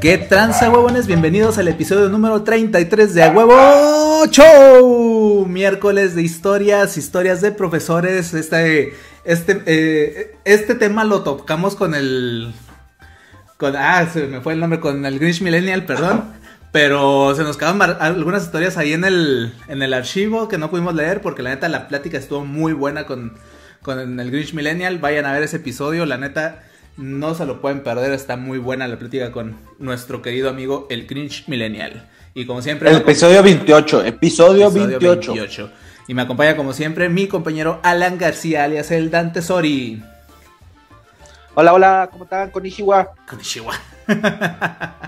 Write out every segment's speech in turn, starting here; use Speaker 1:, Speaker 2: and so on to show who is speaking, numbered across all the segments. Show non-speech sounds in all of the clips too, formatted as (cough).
Speaker 1: ¿Qué tranza, huevones? Bienvenidos al episodio número 33 de A Huevo Show. Miércoles de historias, historias de profesores. Este, este, eh, este tema lo tocamos con el. Con, ah, se me fue el nombre, con el Grinch Millennial, perdón. Pero se nos quedaron algunas historias ahí en el, en el archivo que no pudimos leer porque la neta la plática estuvo muy buena con, con el Grinch Millennial. Vayan a ver ese episodio, la neta no se lo pueden perder, está muy buena la plática con nuestro querido amigo el Cringe Millennial. Y como siempre...
Speaker 2: El episodio 28, episodio, 28.
Speaker 1: Y me acompaña como siempre mi compañero Alan García, alias el Dante Sori.
Speaker 2: Hola, hola, ¿cómo están? Con Ishiwa.
Speaker 1: Con Ishiwa. (laughs)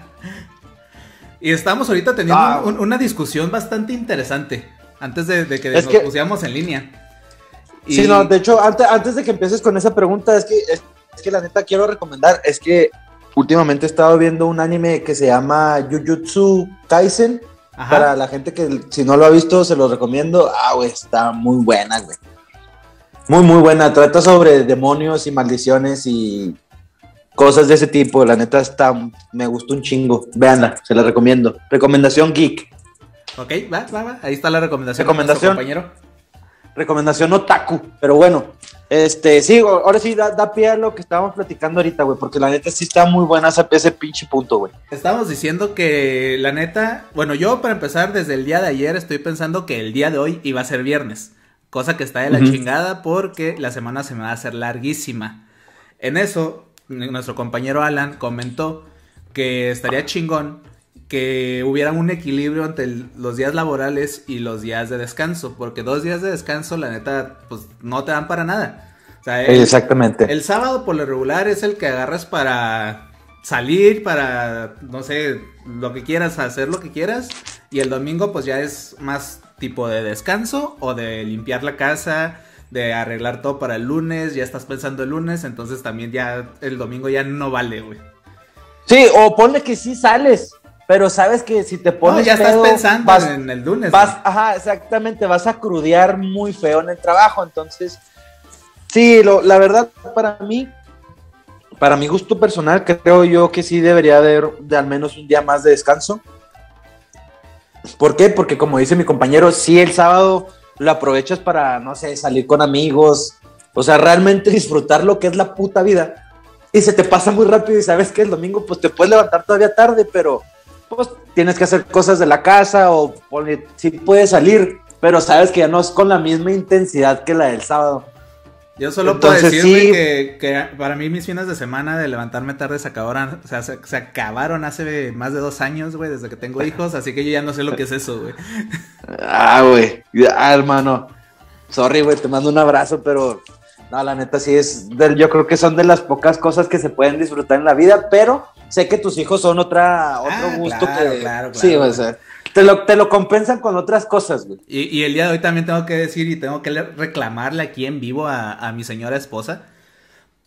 Speaker 1: y estamos ahorita teniendo ah. una discusión bastante interesante antes de, que nos pusiéramos en línea.
Speaker 2: Sí, no, de hecho, antes, antes de que empieces con esa pregunta, es que es que la neta quiero recomendar, es que últimamente he estado viendo un anime que se llama Jujutsu Kaisen. Para la gente que si no lo ha visto, se lo recomiendo. Ah, güey, está muy buena, güey. Muy, muy buena. Trata sobre demonios y maldiciones y cosas de ese tipo. La neta está, me gustó un chingo. Véanla, se la recomiendo. Recomendación geek.
Speaker 1: Ok, va, va, va. Ahí está la recomendación.
Speaker 2: Recomendación. compañero. Recomendación otaku. Pero bueno, este, sí, ahora sí da, pie a lo que estábamos platicando ahorita, güey, porque la neta sí está muy buena ese, ese pinche punto, güey.
Speaker 1: Estábamos diciendo que la neta, bueno, yo para empezar desde el día de ayer estoy pensando que el día de hoy iba a ser viernes, cosa que está de la chingada porque la semana se me va a hacer larguísima. En eso, nuestro compañero Alan comentó que estaría chingón que hubiera un equilibrio entre los días laborales y los días de descanso, porque dos días de descanso, la neta, pues no te dan para nada.
Speaker 2: Exactamente.
Speaker 1: El sábado por lo regular es el que agarras para salir, para, no sé, lo que quieras, hacer lo que quieras, y el domingo pues ya es más tipo de descanso o de limpiar la casa, de arreglar todo para el lunes, ya estás pensando el lunes, entonces también ya el domingo ya no vale, güey.
Speaker 2: Sí, o ponle que sí sales, pero sabes que si te pones.
Speaker 1: ya estás pensando en el lunes.
Speaker 2: Vas, ajá, exactamente, vas a crudear muy feo en el trabajo. Entonces, sí, lo, la verdad, para mí, para mi gusto personal, creo yo que sí debería haber de al menos un día más de descanso. ¿Por qué? Porque como dice mi compañero, si el sábado lo aprovechas para, no sé, salir con amigos, o sea, realmente disfrutar lo que es la puta vida. Y se te pasa muy rápido y sabes que el domingo pues te puedes levantar todavía tarde, pero pues tienes que hacer cosas de la casa o si puedes salir, pero sabes que ya no es con la misma intensidad que la del sábado.
Speaker 1: Yo solo puedo decir que, para mí mis fines de semana de levantarme tarde se acabaron, o sea, se, acabaron hace más de dos años, güey, desde que tengo hijos, así que yo ya no sé lo que es eso, güey.
Speaker 2: Ah, güey, ah, hermano. Sorry, güey, te mando un abrazo, pero no, la neta sí es, yo creo que son de las pocas cosas que se pueden disfrutar en la vida, pero sé que tus hijos son otra, otro ah, gusto que. Claro, sí, o sea, te lo, te lo compensan con otras cosas, güey.
Speaker 1: Y, el día de hoy también tengo que decir y tengo que reclamarle aquí en vivo a, mi señora esposa.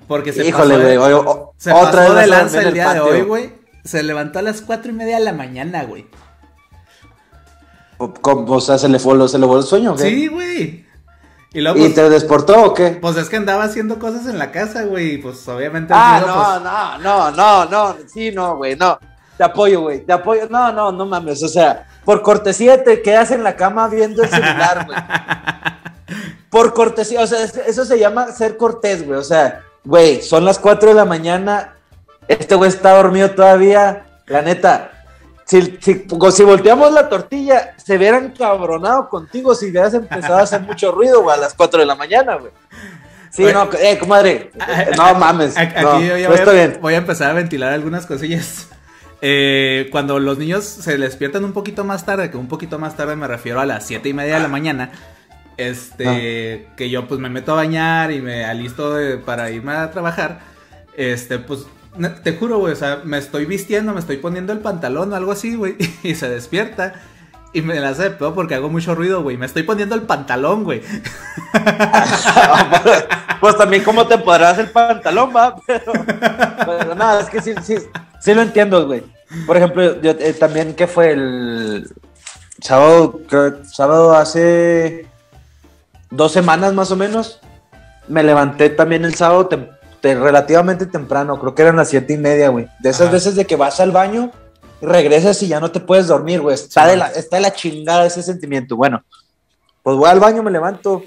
Speaker 1: Porque se
Speaker 2: Híjole, güey.
Speaker 1: Se otra pasó de lanza el día de hoy, güey. Se levantó a las cuatro y media de la mañana, güey.
Speaker 2: O sea, se le fue, se le fue el sueño,
Speaker 1: güey. Sí, güey.
Speaker 2: ¿Y, pues, te desportó o qué?
Speaker 1: Pues es que andaba haciendo cosas en la casa, güey. Pues obviamente.
Speaker 2: Ah, no, pues no, no, no, no. Sí, no, güey, no. Te apoyo, güey. Te apoyo. No, no, no mames. O sea, por cortesía te quedas en la cama viendo el celular, güey. (laughs) por cortesía. O sea, eso se llama ser cortés, güey. O sea, güey, son las 4 de la mañana. Este güey está dormido todavía. La neta, si, si, volteamos la tortilla, se hubieran cabronado contigo si hubieras empezado a hacer mucho ruido, güey, a las 4 de la mañana, güey. Sí, no, eh, comadre, no mames. Aquí no,
Speaker 1: voy, a, empezar a ventilar algunas cosillas. (laughs) Eh, cuando los niños se despiertan un poquito más tarde, que un poquito más tarde me refiero a las 7 y media de la mañana, este, ah. que yo pues me meto a bañar y me alisto para irme a trabajar, este, pues te juro, güey, o sea, me estoy vistiendo, me estoy poniendo el pantalón o algo así, güey, (laughs) y se despierta. Y me la hace de pedo porque hago mucho ruido, güey. Me estoy poniendo el pantalón, güey. (laughs)
Speaker 2: pues, también, ¿cómo te podrás el pantalón, va? (laughs) Pero, nada, es que sí, sí, sí lo entiendo, güey. Por ejemplo, yo eh, también, ¿qué fue el sábado? Sábado hace dos semanas más o menos. Me levanté también el sábado relativamente temprano, creo que eran las siete y media, güey. De esas veces de que vas al baño, regresas y ya no te puedes dormir, güey. Está, de la, está de la chingada ese sentimiento. Bueno, pues voy al baño, me levanto.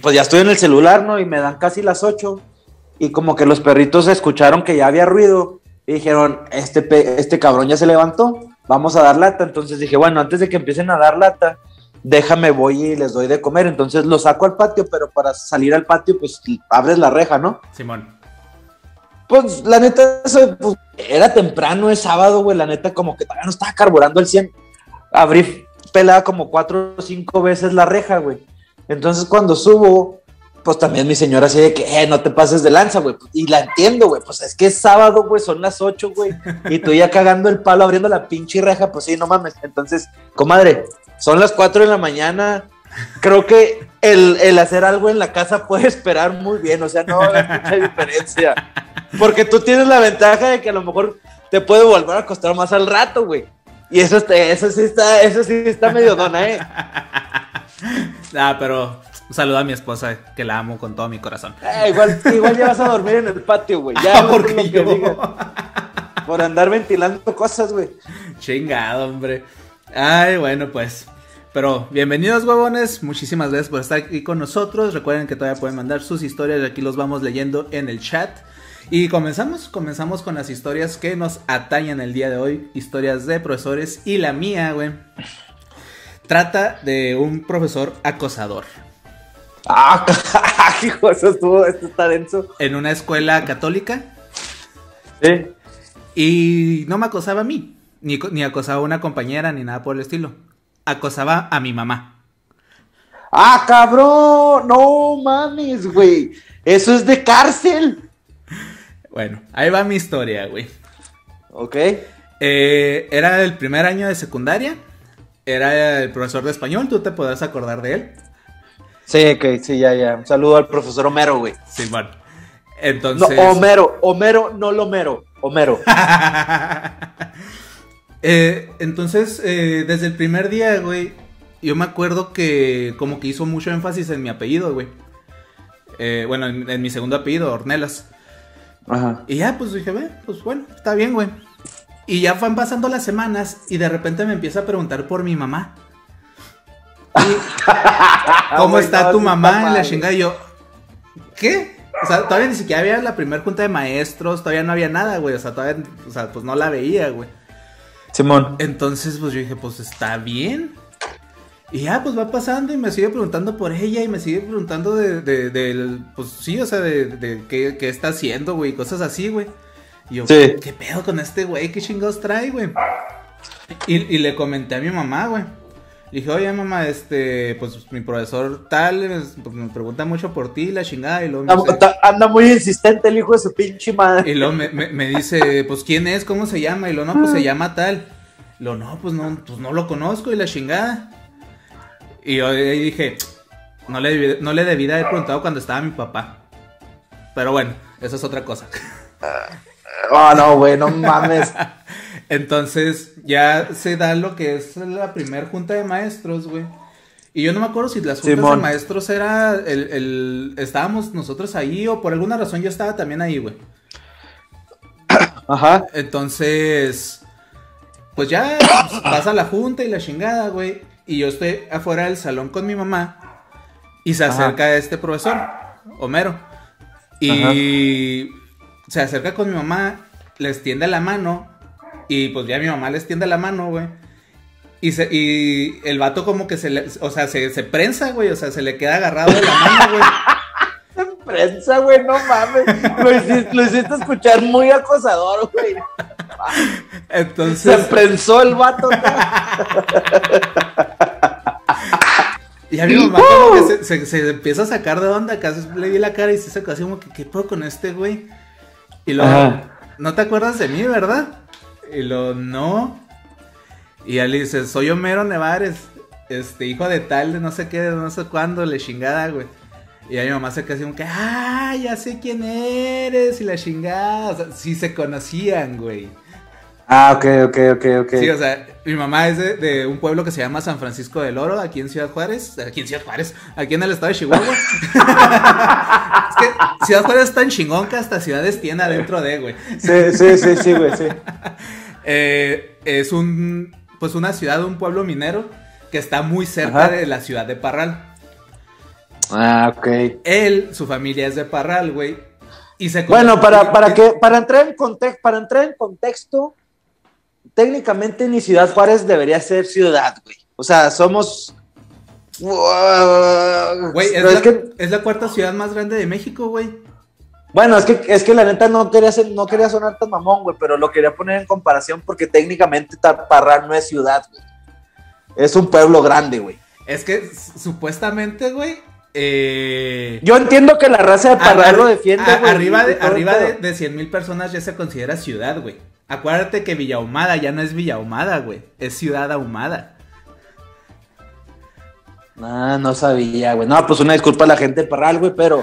Speaker 2: Pues ya estoy en el celular, ¿no? Y me dan casi las ocho. Y como que los perritos escucharon que ya había ruido. Y dijeron, este, este cabrón ya se levantó, vamos a dar lata. Entonces dije, bueno, antes de que empiecen a dar lata, déjame, voy y les doy de comer. Entonces lo saco al patio, pero para salir al patio, pues abres la reja, ¿no?
Speaker 1: Simón.
Speaker 2: Pues la neta, eso, pues, era temprano, es sábado, güey. La neta, como que todavía no estaba carburando el 100. Abrí pelada como cuatro o cinco veces la reja, güey. Entonces cuando subo, pues también mi señora así de que, eh, no te pases de lanza, güey. Y la entiendo, güey. Pues es que es sábado, güey, son las ocho, güey. Y tú ya cagando el palo, abriendo la pinche reja, pues sí, no mames. Entonces, comadre, son las 4 de la mañana. Creo que el, hacer algo en la casa puede esperar muy bien, o sea, no hay mucha diferencia. Porque tú tienes la ventaja de que a lo mejor te puede volver a costar más al rato, güey. Y eso, eso, sí está, eso sí está medio dona, ¿eh?
Speaker 1: Ah, pero un saludo a mi esposa, que la amo con todo mi corazón.
Speaker 2: Eh, igual, igual ya vas a dormir en el patio, güey. Ya, porque yo... Por andar ventilando cosas, güey.
Speaker 1: Chingado, hombre. Ay, bueno, pues. Pero bienvenidos, huevones. Muchísimas gracias por estar aquí con nosotros. Recuerden que todavía pueden mandar sus historias y aquí los vamos leyendo en el chat. Y comenzamos, comenzamos con las historias que nos atañan el día de hoy. Historias de profesores. Y la mía, güey. Trata de un profesor acosador.
Speaker 2: Ah, (laughs) hijo, eso estuvo, esto está denso.
Speaker 1: En una escuela católica.
Speaker 2: Sí.
Speaker 1: Y no me acosaba a mí. Ni, ni acosaba a una compañera, ni nada por el estilo. Acosaba a mi mamá.
Speaker 2: ¡Ah, cabrón! No mames, güey. Eso es de cárcel.
Speaker 1: Bueno, ahí va mi historia, güey.
Speaker 2: Ok.
Speaker 1: Eh, era el primer año de secundaria. Era el profesor de español, tú te podrás acordar de él.
Speaker 2: Sí, ok, sí, ya, ya. Un saludo al profesor Homero, güey.
Speaker 1: Sí, bueno. Entonces.
Speaker 2: No, Homero, Homero, no Lomero, Homero. (laughs)
Speaker 1: Eh, entonces, eh, desde el primer día, güey, yo me acuerdo que como que hizo mucho énfasis en mi apellido, güey. Eh, bueno, en, mi segundo apellido, Ornelas. Ajá. Y ya, pues dije, ve, pues bueno, está bien, güey. Y ya van pasando las semanas y de repente me empieza a preguntar por mi mamá. (laughs) ¿Cómo está tu mamá? En la chingada y yo, ¿qué? O sea, todavía ni siquiera había la primera junta de maestros, todavía no había nada, güey. O sea, todavía, o sea, pues no la veía, güey.
Speaker 2: Simón.
Speaker 1: Entonces, pues yo dije, pues está bien. Y ya, pues va pasando y me sigue preguntando por ella y me sigue preguntando de, de, pues sí, o sea, de, de qué, qué, está haciendo, güey, cosas así, güey. Y yo, ¿qué pedo con este güey? ¿Qué chingados trae, güey? Y, y, le comenté a mi mamá, güey. Le dije, oye, mamá, este, pues mi profesor tal, pues, me pregunta mucho por ti, la chingada, y luego me
Speaker 2: dice, Anda muy insistente el hijo de su pinche madre.
Speaker 1: Y luego me, me, dice, pues, ¿quién es? ¿Cómo se llama? Y luego, no, pues, se llama tal. Y luego, no, pues, no, pues, no lo conozco, y la chingada. Y yo dije, no le, no le debí de haber preguntado cuando estaba mi papá. Pero bueno, eso es otra cosa.
Speaker 2: Oh, no, güey, no mames. (laughs)
Speaker 1: Entonces ya se da lo que es la primer junta de maestros, güey. Y yo no me acuerdo si las juntas de maestros era el, Estábamos nosotros ahí o por alguna razón yo estaba también ahí, güey. (coughs)
Speaker 2: Ajá.
Speaker 1: Entonces... Pues ya pasa la junta y la chingada, güey. Y yo estoy afuera del salón con mi mamá. Y se acerca a este profesor, Homero. Y se acerca con mi mamá, le extiende la mano y pues ya mi mamá le extiende la mano, güey. Y, se, y el vato como que se le, o sea, se, se prensa, güey, o sea, se le queda agarrado de la mano, güey.
Speaker 2: Se (laughs) prensa, güey, no mames. Lo hiciste, lo hiciste escuchar muy acosador, güey.
Speaker 1: Entonces.
Speaker 2: Se prensó el vato. (laughs)
Speaker 1: y a mi mamá como que se, se, empieza a sacar de onda, casi le vi la cara y se sacó así como que, ¿qué puedo con este güey? Y luego, ¿no te acuerdas de mí, verdad? Y lo no. Y él dice, soy Homero Nevares, este, hijo de tal, de no sé qué, de no sé cuándo, le chingada, güey. Y a mi mamá se quedó como que, ah, ya sé quién eres, y la chingada. O sea, sí se conocían, güey.
Speaker 2: Ah, ok, ok, ok, ok.
Speaker 1: Sí, o sea, mi mamá es de, de, un pueblo que se llama San Francisco del Oro, aquí en Ciudad Juárez, aquí en Ciudad Juárez, aquí en el estado de Chihuahua. (laughs) es que Ciudad Juárez es tan chingón que hasta ciudades tiene adentro de, güey.
Speaker 2: Sí, sí, sí, sí, güey, sí. (laughs)
Speaker 1: eh, es un, pues una ciudad, un pueblo minero que está muy cerca
Speaker 2: Ajá.
Speaker 1: de la ciudad de Parral.
Speaker 2: Ah, ok.
Speaker 1: Él, su familia es de Parral, güey. Y se
Speaker 2: Bueno, para, para que, para entrar en contexto, para entrar en contexto, técnicamente ni Ciudad Juárez debería ser ciudad, güey. O sea, somos.
Speaker 1: Güey, es, la,
Speaker 2: es que-
Speaker 1: es la cuarta ciudad más grande de México, güey.
Speaker 2: Bueno, es que, es que la neta no quería, ser- no quería sonar tan mamón, güey, pero lo quería poner en comparación porque técnicamente Ta- Parral no es ciudad, güey. Es un pueblo grande, güey.
Speaker 1: Es que supuestamente, güey. Eh,
Speaker 2: Yo entiendo que la raza de Parral lo defiende, güey.
Speaker 1: arriba de, arriba de, de 100 mil personas ya se considera ciudad, güey. Acuérdate que Villa Ahumada ya no es Villa Ahumada, güey. Es ciudad ahumada.
Speaker 2: Ah, no sabía, güey. No, pues una disculpa a la gente de Parral, güey, pero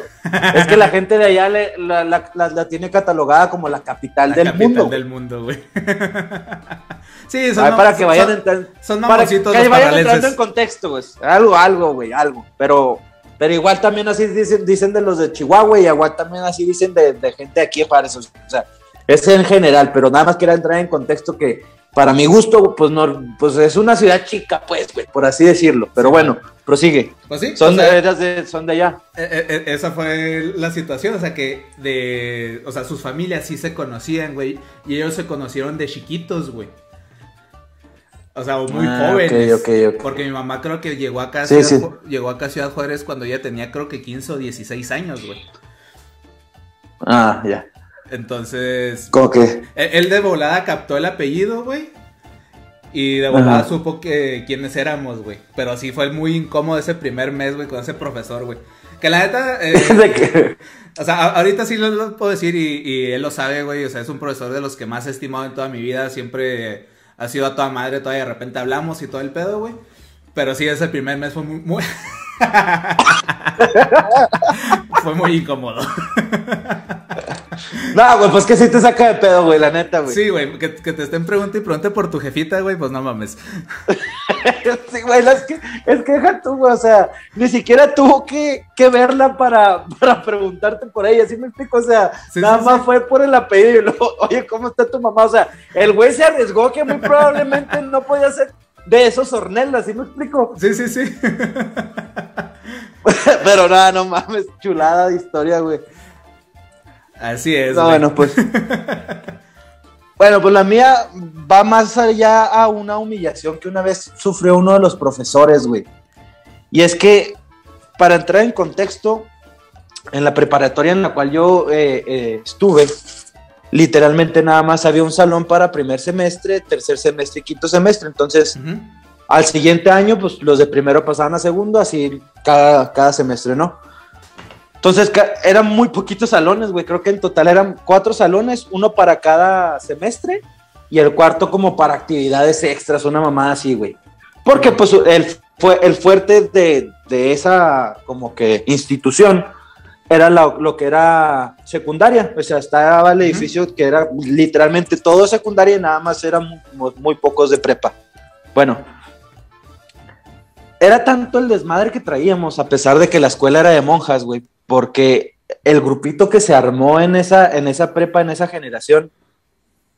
Speaker 2: es que la (laughs) gente de allá le- la, la- la- la tiene catalogada como la capital del
Speaker 1: capital
Speaker 2: mundo.
Speaker 1: del mundo, güey. (laughs) sí, son
Speaker 2: Ah, para que vayan
Speaker 1: son-
Speaker 2: entrando.
Speaker 1: Son
Speaker 2: Para que vayan entrando en contexto, güey. Algo, algo, güey, algo. Pero, pero igual también así dicen, dicen de los de Chihuahua y igual también así dicen de, de gente aquí de Juárez. O sea, es en general, pero nada más quería entrar en contexto que para mi gusto, pues no, pues es una ciudad chica, pues, güey, por así decirlo. Pero bueno, prosigue.
Speaker 1: Pues sí,
Speaker 2: Son,
Speaker 1: o sea,
Speaker 2: de, son de allá.
Speaker 1: Eh, eh, eh, esa fue la situación, o sea que de, o sea, sus familias sí se conocían, güey, y ellos se conocieron de chiquitos, güey. O sea, muy
Speaker 2: Ah,
Speaker 1: jóvenes.
Speaker 2: ok, ok, ok.
Speaker 1: Porque mi mamá creo que llegó acá, a
Speaker 2: Sí,
Speaker 1: Ciudad
Speaker 2: sí.
Speaker 1: Ju- llegó acá a Ciudad Juárez cuando ella tenía creo que 15 o 16 años, güey.
Speaker 2: Ah, ya.
Speaker 1: Entonces,
Speaker 2: Como que.
Speaker 1: él, de volada captó el apellido, güey. Y de volada
Speaker 2: Ajá.
Speaker 1: supo que quiénes éramos, güey. Pero sí fue muy incómodo ese primer mes, güey, con ese profesor, güey. Que la neta, eh, (laughs)
Speaker 2: de que-
Speaker 1: O sea, ahorita sí lo, lo puedo decir y, y él lo sabe, güey. O sea, es un profesor de los que más he estimado en toda mi vida. Siempre ha sido a toda madre, todavía de repente hablamos y todo el pedo, güey. Pero sí, ese primer mes fue muy... muy- (laughs) fue muy incómodo. (laughs)
Speaker 2: No, güey, pues que sí te saca de pedo, güey, la neta, güey.
Speaker 1: Sí, güey, que, que te estén preguntando y pregunte por tu jefita, güey, pues no mames. (laughs)
Speaker 2: Sí, güey, es que, es que deja tú, güey, o sea, ni siquiera tuvo que, que verla para, para preguntarte por ella, ¿sí me explico? O sea,
Speaker 1: Sí,
Speaker 2: nada
Speaker 1: sí,
Speaker 2: más
Speaker 1: sí.
Speaker 2: fue por el apellido y luego, (laughs) oye, ¿cómo está tu mamá? O sea, el güey se arriesgó que muy probablemente no podía ser de esos hornelas, ¿sí me explico?
Speaker 1: Sí, sí, sí. (laughs)
Speaker 2: Pero nada, no mames, chulada de historia, güey.
Speaker 1: Así es,
Speaker 2: No, bueno, pues. (laughs) bueno, pues la mía va más allá a una humillación que una vez sufrió uno de los profesores, güey. Y es que, para entrar en contexto, en la preparatoria en la cual yo eh, eh, estuve, literalmente nada más había un salón para primer semestre, tercer semestre y quinto semestre. Entonces,
Speaker 1: Ujú.
Speaker 2: al siguiente año, pues los de primero pasaban a segundo, así cada, cada semestre, ¿no? Entonces eran muy poquitos salones, güey. Creo que en total eran cuatro salones, uno para cada semestre y el cuarto como para actividades extras, una mamada así, güey. Porque pues el, fue, el fuerte de, de esa como que institución era la- lo que era secundaria. O sea, estaba el edificio que era literalmente todo secundaria y nada más eran muy, muy pocos de prepa. Bueno, era tanto el desmadre que traíamos, a pesar de que la escuela era de monjas, güey, porque el grupito que se armó en esa, en esa prepa, en esa generación,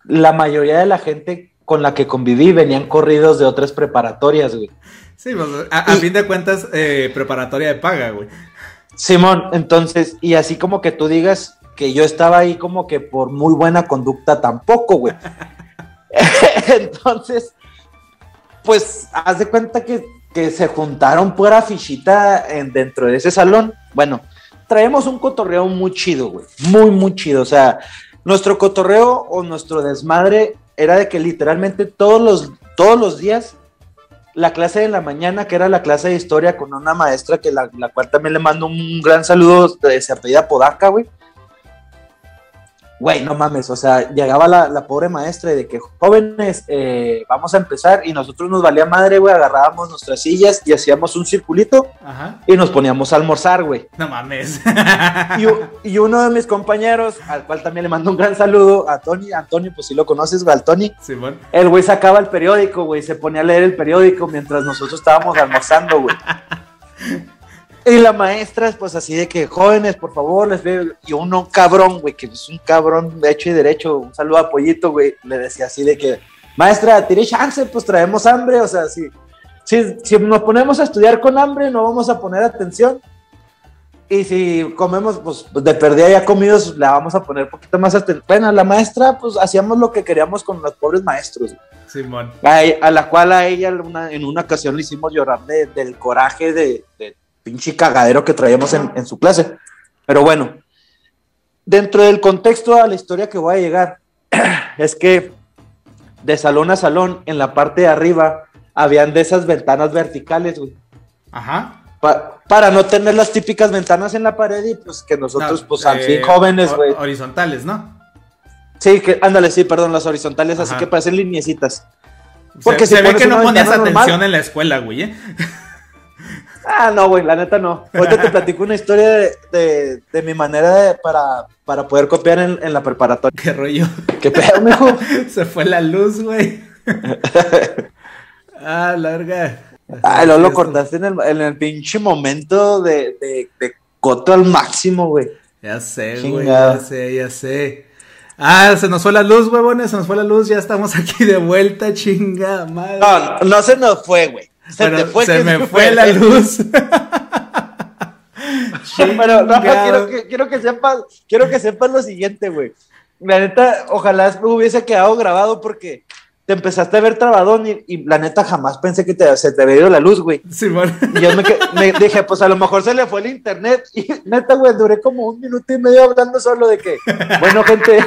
Speaker 2: la mayoría de la gente con la que conviví venían corridos de otras preparatorias, güey.
Speaker 1: Sí, pues, a, a
Speaker 2: Y-
Speaker 1: fin de cuentas, eh, preparatoria de paga, güey.
Speaker 2: Simón, entonces, y así como que tú digas que yo estaba ahí como que por muy buena conducta tampoco, güey. (laughs) entonces, pues, haz de cuenta que, que se juntaron pura fichita en, dentro de ese salón. Bueno, traemos un cotorreo muy chido, güey. Muy, muy chido. O sea, nuestro cotorreo o nuestro desmadre era de que literalmente todos los, todos los días la clase de la mañana, que era la clase de historia con una maestra que la, la cual también le mando un gran saludo, se apellida Podaca, güey. Güey, no mames, o sea, llegaba la, pobre maestra y de que jóvenes, eh, vamos a empezar y nosotros nos valía madre, güey, agarrábamos nuestras sillas y hacíamos un circulito y nos poníamos a almorzar, güey.
Speaker 1: No mames.
Speaker 2: y, uno de mis compañeros, al cual también le mando un gran saludo, a Tony, Antonio, pues si lo conoces, güey, al Tony.
Speaker 1: Sí, bueno.
Speaker 2: El güey sacaba el periódico, güey, se ponía a leer el periódico mientras nosotros estábamos almorzando, güey. (laughs) Y la maestra, pues así de que jóvenes, por favor, les veo. Y uno cabrón, güey, que es un cabrón de hecho y derecho, un saludo a Pollito, güey, le decía así de que, maestra, tire chance, pues traemos hambre, o sea, si, si, si nos ponemos a estudiar con hambre, no vamos a poner atención. Y si comemos, pues de perdida ya comidos, le vamos a poner un poquito más atención. Bueno, la maestra, pues hacíamos lo que queríamos con los pobres maestros.
Speaker 1: Simón.
Speaker 2: A, la cual a ella en una ocasión le hicimos llorar del coraje de, de pinche cagadero que traíamos en, su clase. Pero bueno, dentro del contexto a la historia que voy a llegar, (clears throat) es que de salón a salón, en la parte de arriba, habían de esas ventanas verticales, güey.
Speaker 1: Ajá.
Speaker 2: para no tener las típicas ventanas en la pared y pues que nosotros, pues al fin eh, jóvenes, güey.
Speaker 1: Horizontales, ¿no?
Speaker 2: Sí, que, ándale, sí, perdón, las horizontales, así que parecen liniecitas.
Speaker 1: Porque se, ve que no ponías atención en la escuela, güey, ¿eh? (laughs)
Speaker 2: Ah, no, güey, la neta no. Ahorita te (laughs) platico una historia de, de, mi manera para, para poder copiar en, la preparatoria.
Speaker 1: ¿Qué rollo? (laughs)
Speaker 2: ¿Qué pedo, mijo? (laughs)
Speaker 1: Se fue la luz, güey. ah, larga.
Speaker 2: Ah, lo, lo cortaste en el, en el pinche momento de, de, de coto al máximo, güey.
Speaker 1: Ya sé, güey, ya sé, ya sé. Ah, se nos fue la luz, huevones, se nos fue la luz, ya estamos aquí de vuelta, chinga madre.
Speaker 2: No, no se nos fue, güey.
Speaker 1: Se, me fue la luz.
Speaker 2: pero no, quiero que, quiero que sepas, quiero que sepas lo siguiente, güey. La neta, ojalá hubiese quedado grabado porque te empezaste a ver trabadón y, la neta jamás pensé que te, se te había ido la luz, güey.
Speaker 1: Sí, bueno.
Speaker 2: Y yo me, dije, pues a lo mejor se le fue el internet. Y neta, güey, duré como un minuto y medio hablando solo de que, bueno, gente,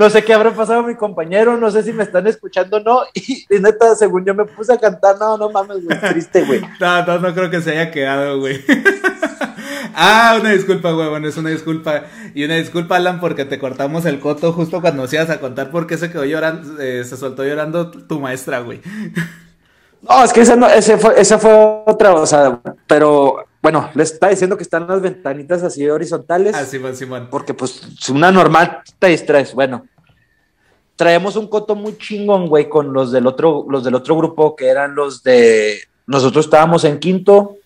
Speaker 2: no sé qué habrá pasado a mi compañero, no sé si me están escuchando o no. Y, neta, según yo me puse a cantar, no, no mames, güey, triste, güey.
Speaker 1: No, no, no creo que se haya quedado, güey. Ah, una disculpa, huevón, es una disculpa. Y una disculpa, Alan, porque te cortamos el coto justo cuando nos ibas a contar por qué se quedó llorando, eh, se soltó llorando tu maestra, güey.
Speaker 2: No, es que esa, no, ese fue, esa fue otra, o sea, pero bueno, les está diciendo que están las ventanitas así horizontales.
Speaker 1: Ah, Simón, Simón.
Speaker 2: Porque pues una normal te distraes. Bueno, traemos un coto muy chingón, güey, con los del otro, los del otro grupo que eran los de. Nosotros estábamos en quinto,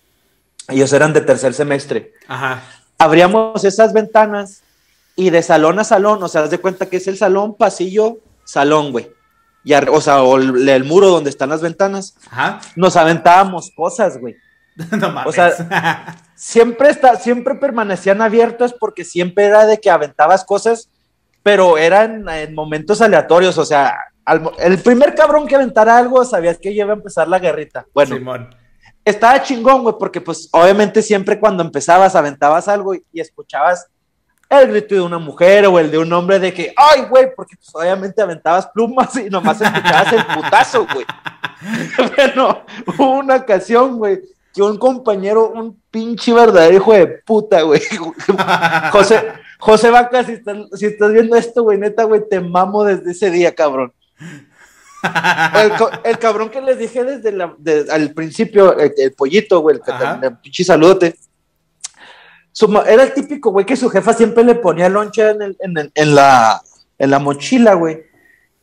Speaker 2: ellos eran de tercer semestre.
Speaker 1: Ajá.
Speaker 2: Abríamos esas ventanas y de salón a salón, o sea, haz de cuenta que es el salón, pasillo, salón, güey. Y, o sea, o el, muro donde están las ventanas.
Speaker 1: Ajá.
Speaker 2: Nos aventábamos cosas, güey. (laughs)
Speaker 1: no mames.
Speaker 2: O sea, (laughs) siempre, está, siempre permanecían abiertas porque siempre era de que aventabas cosas, pero eran en momentos aleatorios. O sea, el primer cabrón que aventara algo sabías que iba a empezar la guerrita. Bueno,
Speaker 1: Simón
Speaker 2: estaba chingón, güey, porque pues obviamente siempre cuando empezabas aventabas algo y, escuchabas el grito de una mujer o el de un hombre de que, ay, güey, porque pues obviamente aventabas plumas y nomás escuchabas el putazo, güey. (laughs) bueno, hubo una ocasión, güey, que un compañero, un pinche verdadero hijo de puta, güey. (laughs) José, José Vaca, si estás, si estás viendo esto, güey, neta, güey, te mamo desde ese día, cabrón el, cabrón que les dije desde el principio, el, pollito, güey, el, el pinche saludote. era el típico, güey, que su jefa siempre le ponía loncha en, en, la, en la mochila, güey.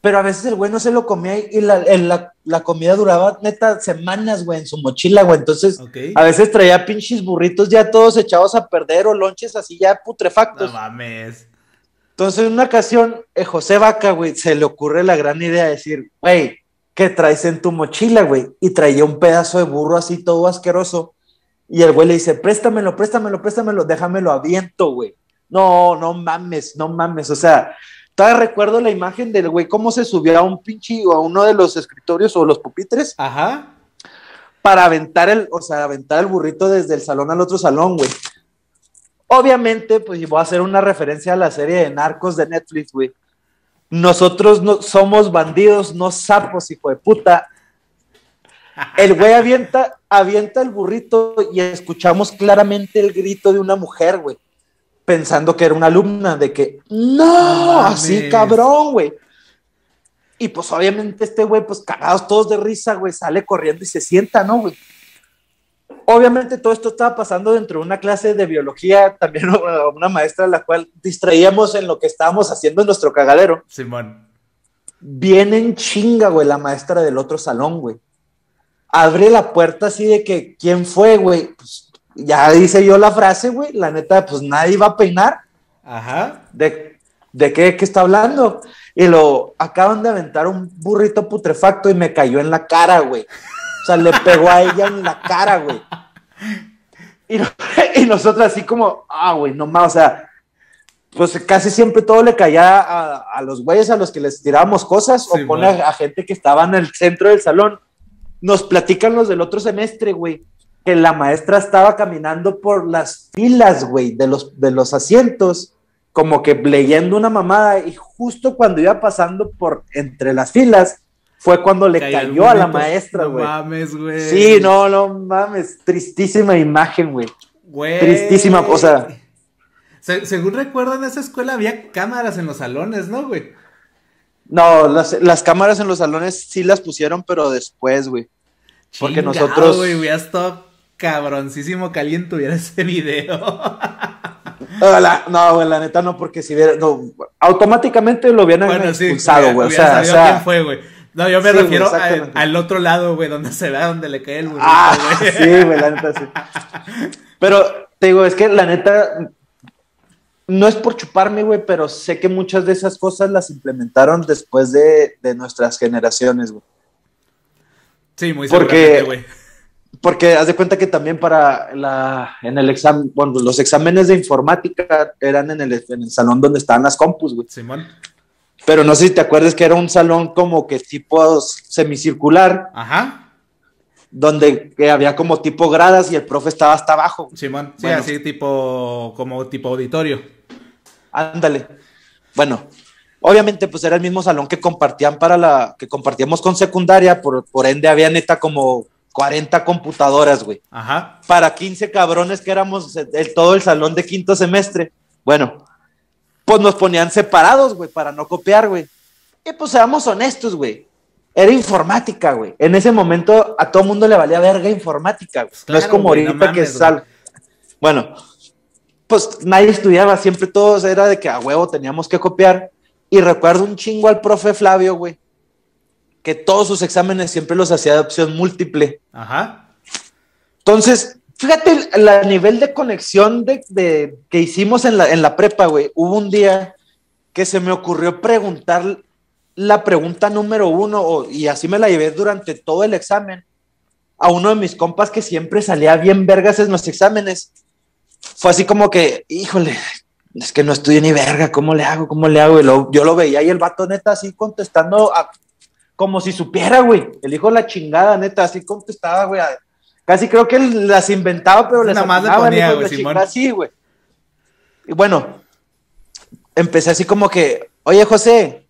Speaker 2: Pero a veces el güey no se lo comía y la, la, comida duraba neta semanas, güey, en su mochila, güey. Entonces, a veces traía pinches burritos ya todos echados a perder o lonches así ya putrefactos.
Speaker 1: No mames.
Speaker 2: Entonces, en una ocasión, eh, José Vaca, güey, se le ocurre la gran idea de decir, güey, ¿qué traes en tu mochila, güey? Y traía un pedazo de burro así todo asqueroso. Y el güey le dice, préstamelo, préstamelo, préstamelo, déjamelo aviento, güey. No, no mames, no mames. O sea, todavía recuerdo la imagen del güey, cómo se subió a un pinche o a uno de los escritorios o los pupitres.
Speaker 1: Ajá.
Speaker 2: Para aventar el, o sea, aventar el burrito desde el salón al otro salón, güey. Obviamente, pues voy a hacer una referencia a la serie de Narcos de Netflix, güey. Nosotros no somos bandidos, no sapos, hijo de puta. El güey avienta, avienta el burrito y escuchamos claramente el grito de una mujer, güey. pensando que era una alumna, de que, no, así cabrón, güey. Y pues obviamente este güey, pues cagados todos de risa, güey, sale corriendo y se sienta, ¿no, güey? Obviamente todo esto estaba pasando dentro de una clase de biología, también (laughs) una maestra a la cual distraíamos en lo que estábamos haciendo en nuestro cagadero.
Speaker 1: Simón.
Speaker 2: Viene en chinga, güey, la maestra del otro salón, güey. Abre la puerta así de que, ¿quién fue, güey? Pues ya dice yo la frase, güey, la neta, pues nadie va a peinar.
Speaker 1: Ajá.
Speaker 2: ¿De, de qué, qué está hablando? Y lo acaban de aventar un burrito putrefacto y me cayó en la cara, güey sea, le pegó a ella en la cara, güey. Y, (laughs) y nosotros así como, ah, güey, no más, o sea, pues casi siempre todo le caía a, los güeyes a los que les tirábamos cosas o pone a, gente que estaba en el centro del salón. Nos platican los del otro semestre, güey, que la maestra estaba caminando por las filas, güey, de los, de los asientos, como que leyendo una mamada y justo cuando iba pasando por entre las filas, fue cuando le cayó, a la maestra, güey.
Speaker 1: No mames, güey.
Speaker 2: Sí, no, no mames. Tristísima imagen, güey. Güey. Tristísima, o sea.
Speaker 1: según recuerdo, en esa escuela había cámaras en los salones, ¿no, güey?
Speaker 2: No, las, cámaras en los salones sí las pusieron, pero después, güey. Porque nosotros.
Speaker 1: güey, hubieras estado cabroncísimo que alguien tuviera ese video. (laughs)
Speaker 2: no, güey, la neta no, porque si hubiera. No, automáticamente lo hubieran expulsado, güey. o sea, o sea,
Speaker 1: quién fue, güey. No, yo me refiero al, otro lado, güey, donde se ve donde le cae el burrito,
Speaker 2: ah, güey. (laughs) Sí, güey, la neta sí. Pero te digo, es que la neta no es por chuparme, güey, pero sé que muchas de esas cosas las implementaron después de, de nuestras generaciones, güey.
Speaker 1: Sí, muy porque, güey.
Speaker 2: Porque haz de cuenta que también para la, en el examen, bueno, los exámenes de informática eran en el, en el salón donde estaban las compus, güey.
Speaker 1: Simón.
Speaker 2: Pero no sé si te acuerdas que era un salón como que tipo semicircular.
Speaker 1: Ajá.
Speaker 2: Donde había como tipo gradas y el profe estaba hasta abajo.
Speaker 1: Simón, sí, así tipo, como tipo auditorio.
Speaker 2: Ándale. Bueno, obviamente pues era el mismo salón que compartían para la, que compartíamos con secundaria, por, por ende había neta como 40 computadoras, güey.
Speaker 1: Ajá.
Speaker 2: Para 15 cabrones que éramos el, todo el salón de quinto semestre. Bueno, pues nos ponían separados, güey, para no copiar, güey. Y pues seamos honestos, güey. Era informática, güey. En ese momento a todo mundo le valía verga informática, güey. no es como ahorita que sal. Bueno, pues nadie estudiaba, siempre todos era de que a huevo teníamos que copiar. Y recuerdo un chingo al profe Flavio, güey, que todos sus exámenes siempre los hacía de opción múltiple.
Speaker 1: Ajá.
Speaker 2: Entonces, Fíjate el, nivel de conexión de, que hicimos en la, en la prepa, güey. Hubo un día que se me ocurrió preguntar la pregunta número uno, y así me la llevé durante todo el examen, a uno de mis compas que siempre salía bien vergas en los exámenes. Fue así como que, híjole, es que no estudié ni verga, ¿cómo le hago? ¿Cómo le hago? Y yo lo veía y el vato neta así contestando como si supiera, güey. El hijo la chingada, neta, así contestaba, güey. Casi creo que las inventaba, pero
Speaker 1: Nada más le ponía,
Speaker 2: güey. Y bueno, empecé así como que, oye, José,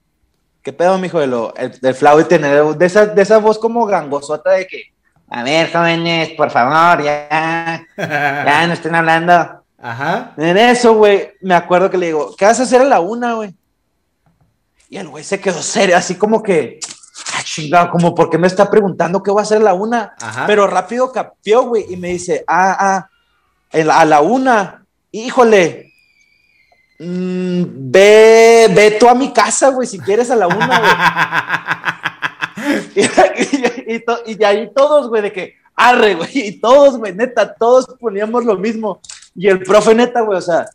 Speaker 2: ¿qué pedo, mijo? De lo, el, del y tener de esa, de esa voz como gangosota de que, a ver, jóvenes, por favor, ya, (laughs) ya no estén hablando.
Speaker 1: Ajá.
Speaker 2: En eso, güey, me acuerdo que le digo, ¿qué vas a hacer a la una, güey? Y el güey se quedó serio, así como que, chingado, como porque me está preguntando qué va a hacer la una. Pero rápido capió, güey, y me dice, ah, ah, a la una, híjole, mm, ve, ve tú a mi casa, güey, si quieres a la una, güey. (laughs) (laughs) y, y, ahí todos, güey, de que, arre, güey, y todos, güey, neta, todos poníamos lo mismo. Y el profe, neta, güey, o sea,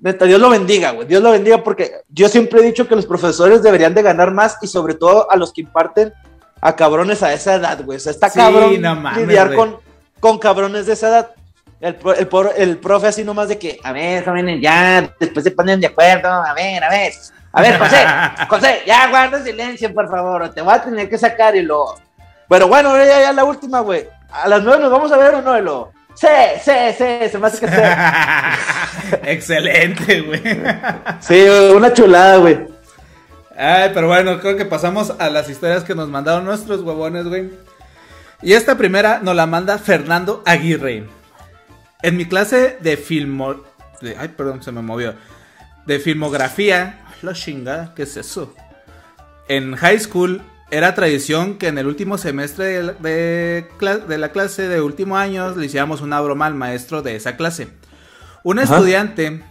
Speaker 2: neta, Dios lo bendiga, güey, Dios lo bendiga porque yo siempre he dicho que los profesores deberían de ganar más y sobre todo a los que imparten a cabrones a esa edad, güey. O sea, está cabrón lidiar con, con cabrones de esa edad. El, el, el, profe así nomás de que, a ver, jóvenes, ya, después se ponen de acuerdo, a ver, a ver, a ver, José, (laughs) José, ya guarda silencio, por favor, te voy a tener que sacar y lo... Bueno, bueno, ya, ya la última, güey. A las nueve nos vamos a ver o no, y lo... Sí, sí, sí, se me hace que sea. (laughs)
Speaker 1: Excelente, güey.
Speaker 2: sí, una chulada, güey.
Speaker 1: Ay, pero bueno, creo que pasamos a las historias que nos mandaron nuestros huevones, güey. Y esta primera nos la manda Fernando Aguirre. En mi clase de filmo... ay, perdón, se me movió. De filmografía. La chingada, ¿qué es eso? En high school era tradición que en el último semestre de, la clase de último año le hiciéramos una broma al maestro de esa clase. Un estudiante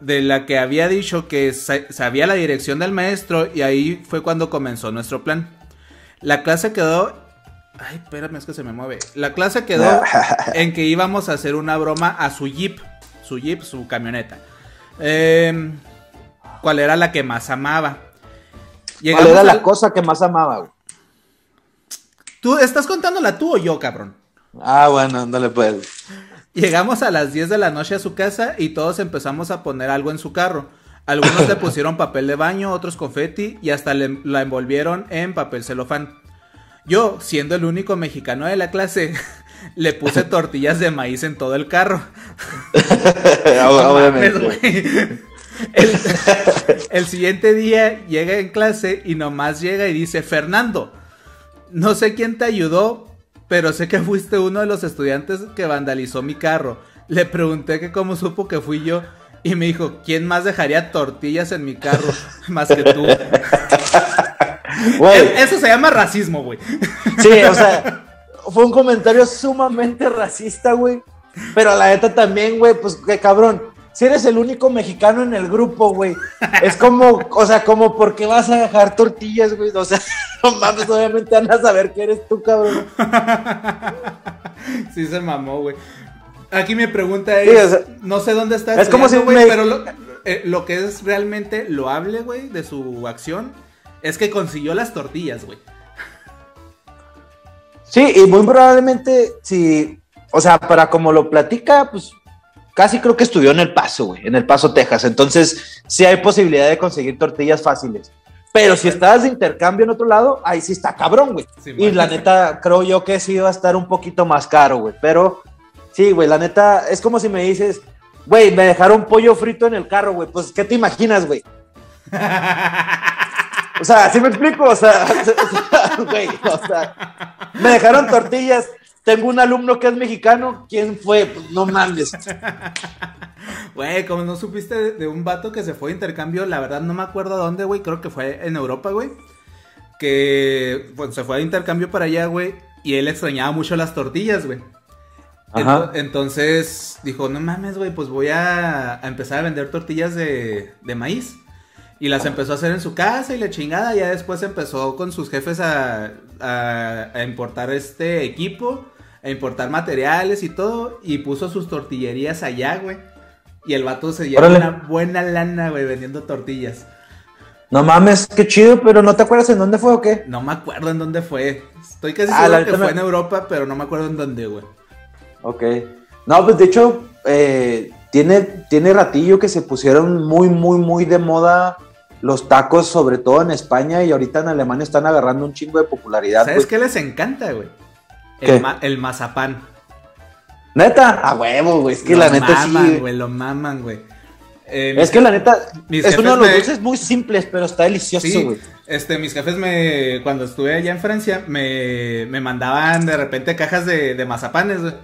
Speaker 1: de la que había dicho que sabía la dirección del maestro y ahí fue cuando comenzó nuestro plan. La clase quedó... Ay, espérame, es que se me mueve. La clase quedó (laughs) en que íbamos a hacer una broma a su jeep. Su jeep, su camioneta. Em, ¿Cuál era la que más amaba?
Speaker 2: ¿Cuál era la cosa que más amaba,
Speaker 1: ¿Tú estás contándola tú o yo, cabrón?
Speaker 2: Ah, bueno, ándale pues.
Speaker 1: Llegamos a las 10 de la noche a su casa y todos empezamos a poner algo en su carro. Algunos le (laughs) pusieron papel de baño, otros confeti y hasta la envolvieron en papel celofán. Yo, siendo el único mexicano de la clase, (laughs) le puse tortillas de maíz en todo el carro. (laughs) Obviamente. El, siguiente día llega en clase y nomás llega y dice, Fernando, no sé quién te ayudó, pero sé que fuiste uno de los estudiantes que vandalizó mi carro. Le pregunté que cómo supo que fui yo y me dijo, ¿quién más dejaría tortillas en mi carro (laughs) más que tú? Eso se llama racismo, güey.
Speaker 2: Sí, o sea, fue un comentario sumamente racista, güey. Pero la neta también, güey, pues qué cabrón si eres el único mexicano en el grupo, güey, es como, o sea, como, ¿por qué vas a dejar tortillas, güey? O sea, (laughs) no mames, obviamente van a saber que eres tú, cabrón. (laughs)
Speaker 1: Sí se mamó, güey. Aquí mi pregunta es, no sé dónde está.
Speaker 2: Es como si,
Speaker 1: güey, pero eh, lo, que es realmente loable, güey, de su acción, es que consiguió las tortillas, güey.
Speaker 2: Sí, y muy probablemente, si, o sea, para como lo platica, pues casi creo que estudió en El Paso, güey, en El Paso, Texas. Entonces, sí hay posibilidad de conseguir tortillas fáciles. Pero si estás de intercambio en otro lado, ahí sí está cabrón, güey. y la neta, creo yo que sí va a estar un poquito más caro, güey. Pero sí, güey, la neta, es como si me dices, güey, me dejaron pollo frito en el carro, güey. Pues, ¿qué te imaginas, güey? (laughs) O sea, ¿sí me explico? (laughs) O sea, güey, o sea, me dejaron tortillas tengo un alumno que es mexicano, ¿quién fue? Pues no mames. (laughs)
Speaker 1: Güey, como no supiste de, un vato que se fue de intercambio, la verdad no me acuerdo a dónde, güey, creo que fue en Europa, güey. Que pues, se fue de intercambio para allá, güey, y él extrañaba mucho las tortillas, güey. Entonces dijo, no mames, güey, pues voy a, empezar a vender tortillas de, maíz. Y las empezó a hacer en su casa y la chingada. Ya después empezó con sus jefes a, a importar este equipo a importar materiales y todo. Y puso sus tortillerías allá, güey. Y el vato se lleva una buena lana, güey, vendiendo tortillas.
Speaker 2: No mames, qué chido, pero ¿no te acuerdas en dónde fue o qué?
Speaker 1: No me acuerdo en dónde fue. Estoy casi ah, seguro que fue en Europa, pero no me acuerdo en dónde, güey.
Speaker 2: Ok. No, pues de hecho, eh, tiene, tiene ratillo que se pusieron muy, muy, muy de moda los tacos, sobre todo en España, y ahorita en Alemania están agarrando un chingo de popularidad.
Speaker 1: ¿Sabes qué les encanta, güey? El, mazapán.
Speaker 2: Neta, a huevo, güey. Es que la neta
Speaker 1: sí. Güey, lo maman, güey.
Speaker 2: Eh, es que la neta es uno de los dulces muy simples, pero está delicioso, güey.
Speaker 1: este, mis jefes me, cuando estuve allá en Francia, me, me mandaban de repente cajas de, de mazapanes, güey.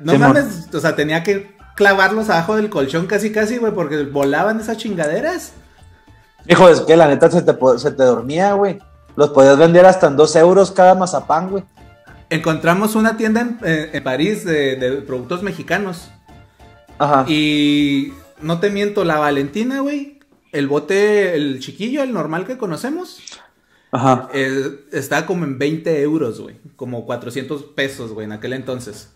Speaker 1: No mames, o sea, tenía que clavarlos abajo del colchón casi casi, güey, porque volaban esas chingaderas.
Speaker 2: Hijo, es que la neta se te, se te dormía, güey. Los podías vender hasta en dos euros cada mazapán, güey
Speaker 1: encontramos una tienda en, eh, París de, productos mexicanos. Ajá. Y no te miento, la Valentina, güey. El bote, el chiquillo, el normal que conocemos. Ajá. está como en 20 euros, güey. Como 400 pesos, güey, en aquel entonces.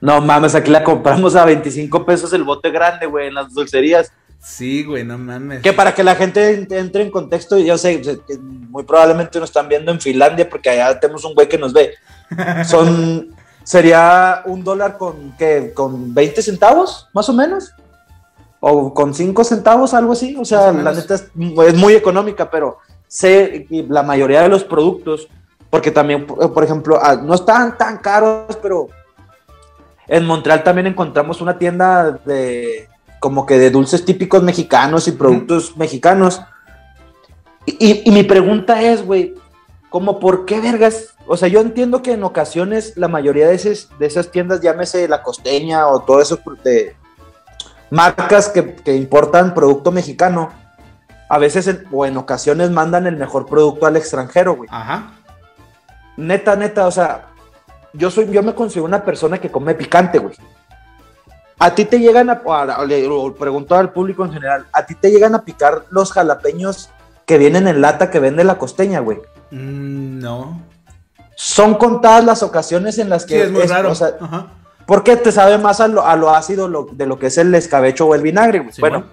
Speaker 2: No mames, aquí la compramos a 25 pesos el bote grande, güey, en las dulcerías.
Speaker 1: Sí, güey, no mames.
Speaker 2: Que para que la gente entre en contexto, yo sé, muy probablemente nos están viendo en Finlandia porque allá tenemos un güey que nos ve. Son, sería un dólar con, ¿qué? Con 20 centavos, más o menos. O con 5 centavos, algo así. O sea, la neta es, muy económica, pero sé la mayoría de los productos, porque también, por ejemplo, ah, no están tan caros, pero en Montreal también encontramos una tienda de como que de dulces típicos mexicanos y productos mexicanos. Y, y, mi pregunta es, güey, como por qué vergas o sea, yo entiendo que en ocasiones la mayoría de, esas, de esas tiendas, llámese la costeña o todo eso de, marcas que, que importan producto mexicano, a veces en- o en ocasiones mandan el mejor producto al extranjero, güey.
Speaker 1: Ajá.
Speaker 2: Neta, neta, o sea, yo soy, yo me considero una persona que come picante, güey. A ti te llegan a, le pregunto al público en general, a ti te llegan a picar los jalapeños que vienen en lata que vende la costeña, güey.
Speaker 1: Mm, no.
Speaker 2: Son contadas las ocasiones en las
Speaker 1: Sí,
Speaker 2: que
Speaker 1: es muy raro.
Speaker 2: o sea,
Speaker 1: Ajá.
Speaker 2: porque te sabe más a lo, a lo ácido lo- de lo que es el escabecho o el vinagre.
Speaker 1: Sí,
Speaker 2: bueno,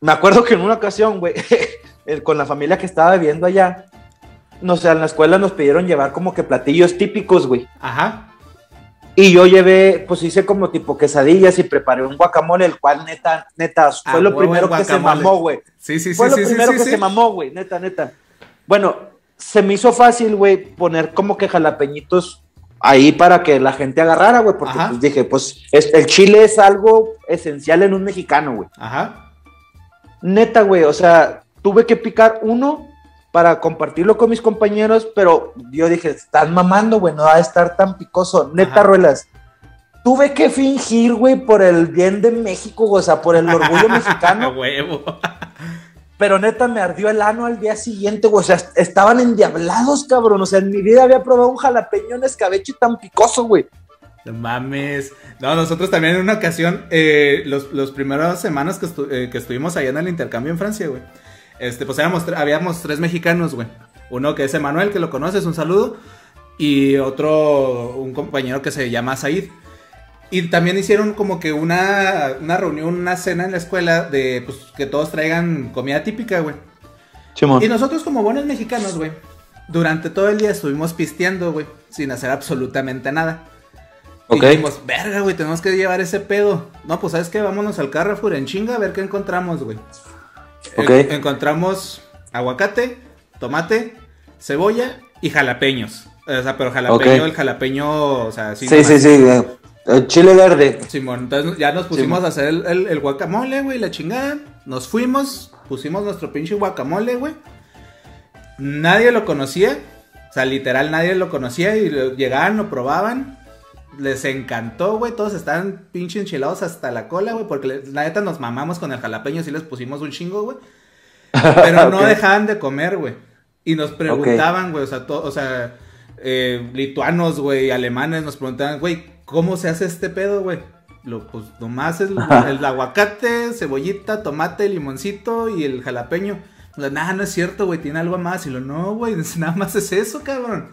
Speaker 2: me acuerdo que en una ocasión, güey, (laughs) con la familia que estaba viviendo allá, no sé, en la escuela nos pidieron llevar como que platillos típicos, güey.
Speaker 1: Ajá.
Speaker 2: Y yo llevé, pues hice como tipo quesadillas y preparé un guacamole, el cual neta, neta, fue
Speaker 1: Ah,
Speaker 2: lo primero que se mamó, güey.
Speaker 1: Sí, sí, sí,
Speaker 2: Fue lo
Speaker 1: sí, sí,
Speaker 2: primero
Speaker 1: sí,
Speaker 2: que
Speaker 1: sí.
Speaker 2: se mamó, güey, neta, neta. Bueno, se me hizo fácil, güey, poner como que jalapeñitos ahí para que la gente agarrara, güey, porque pues dije, pues es- el chile es algo esencial en un mexicano, güey.
Speaker 1: Ajá.
Speaker 2: Neta, güey, o sea, tuve que picar uno para compartirlo con mis compañeros, pero yo dije, están mamando, güey, no va a estar tan picoso. Neta,
Speaker 1: Ajá.
Speaker 2: ruelas. Tuve que fingir, güey, por el bien de México, o sea, por el orgullo (laughs) mexicano.
Speaker 1: huevo.
Speaker 2: Pero neta, me ardió el ano al día siguiente, güey. O sea, estaban endiablados, cabrón. O sea, en mi vida había probado un jalapeño escabeche tan picoso, güey.
Speaker 1: No mames. No, nosotros también en una ocasión, eh, los, los primeras semanas que, eh, estuvimos allá en el intercambio en Francia, güey. Este, pues éramos, habíamos tres mexicanos, güey. Uno que es Emanuel, que lo conoces, un saludo. Y otro, un compañero que se llama Said. Y también hicieron como que una, una reunión, una cena en la escuela de pues, que todos traigan comida típica, güey.
Speaker 2: Chimón.
Speaker 1: Y nosotros como buenos mexicanos, güey, durante todo el día estuvimos pisteando, güey, sin hacer absolutamente nada.
Speaker 2: Ok.
Speaker 1: Y dijimos, verga, güey, tenemos que llevar ese pedo. No, pues, ¿sabes qué? Vámonos al Carrefour en chinga a ver qué encontramos, güey.
Speaker 2: Ok.
Speaker 1: En- encontramos aguacate, tomate, cebolla y jalapeños. O sea, pero jalapeño, el jalapeño, o sea,
Speaker 2: Sí, sí,
Speaker 1: nomás.
Speaker 2: sí. El chile verde.
Speaker 1: Simón, entonces ya nos pusimos
Speaker 2: Simón.
Speaker 1: a hacer el, el- el guacamole, güey, la chingada. Nos fuimos, pusimos nuestro pinche guacamole, güey. Nadie lo conocía. O sea, literal nadie lo conocía y lo- llegaban, lo probaban. Les encantó, güey. Todos estaban pinche enchilados hasta la cola, güey. Porque le- la neta nos mamamos con el jalapeño, sí les pusimos un chingo, güey. (laughs) Pero no
Speaker 2: Ok.
Speaker 1: dejaban de comer, güey. Y nos preguntaban, güey, o sea, to- o sea, eh, lituanos, güey, alemanes, nos preguntaban, güey, ¿cómo se hace este pedo, güey? Lo, pues nomás el, (laughs) el aguacate, cebollita, tomate, limoncito y el jalapeño. Lo, Nada, no es cierto, güey, tiene algo más. Y lo, no, güey, (laughs) nada más es eso, cabrón.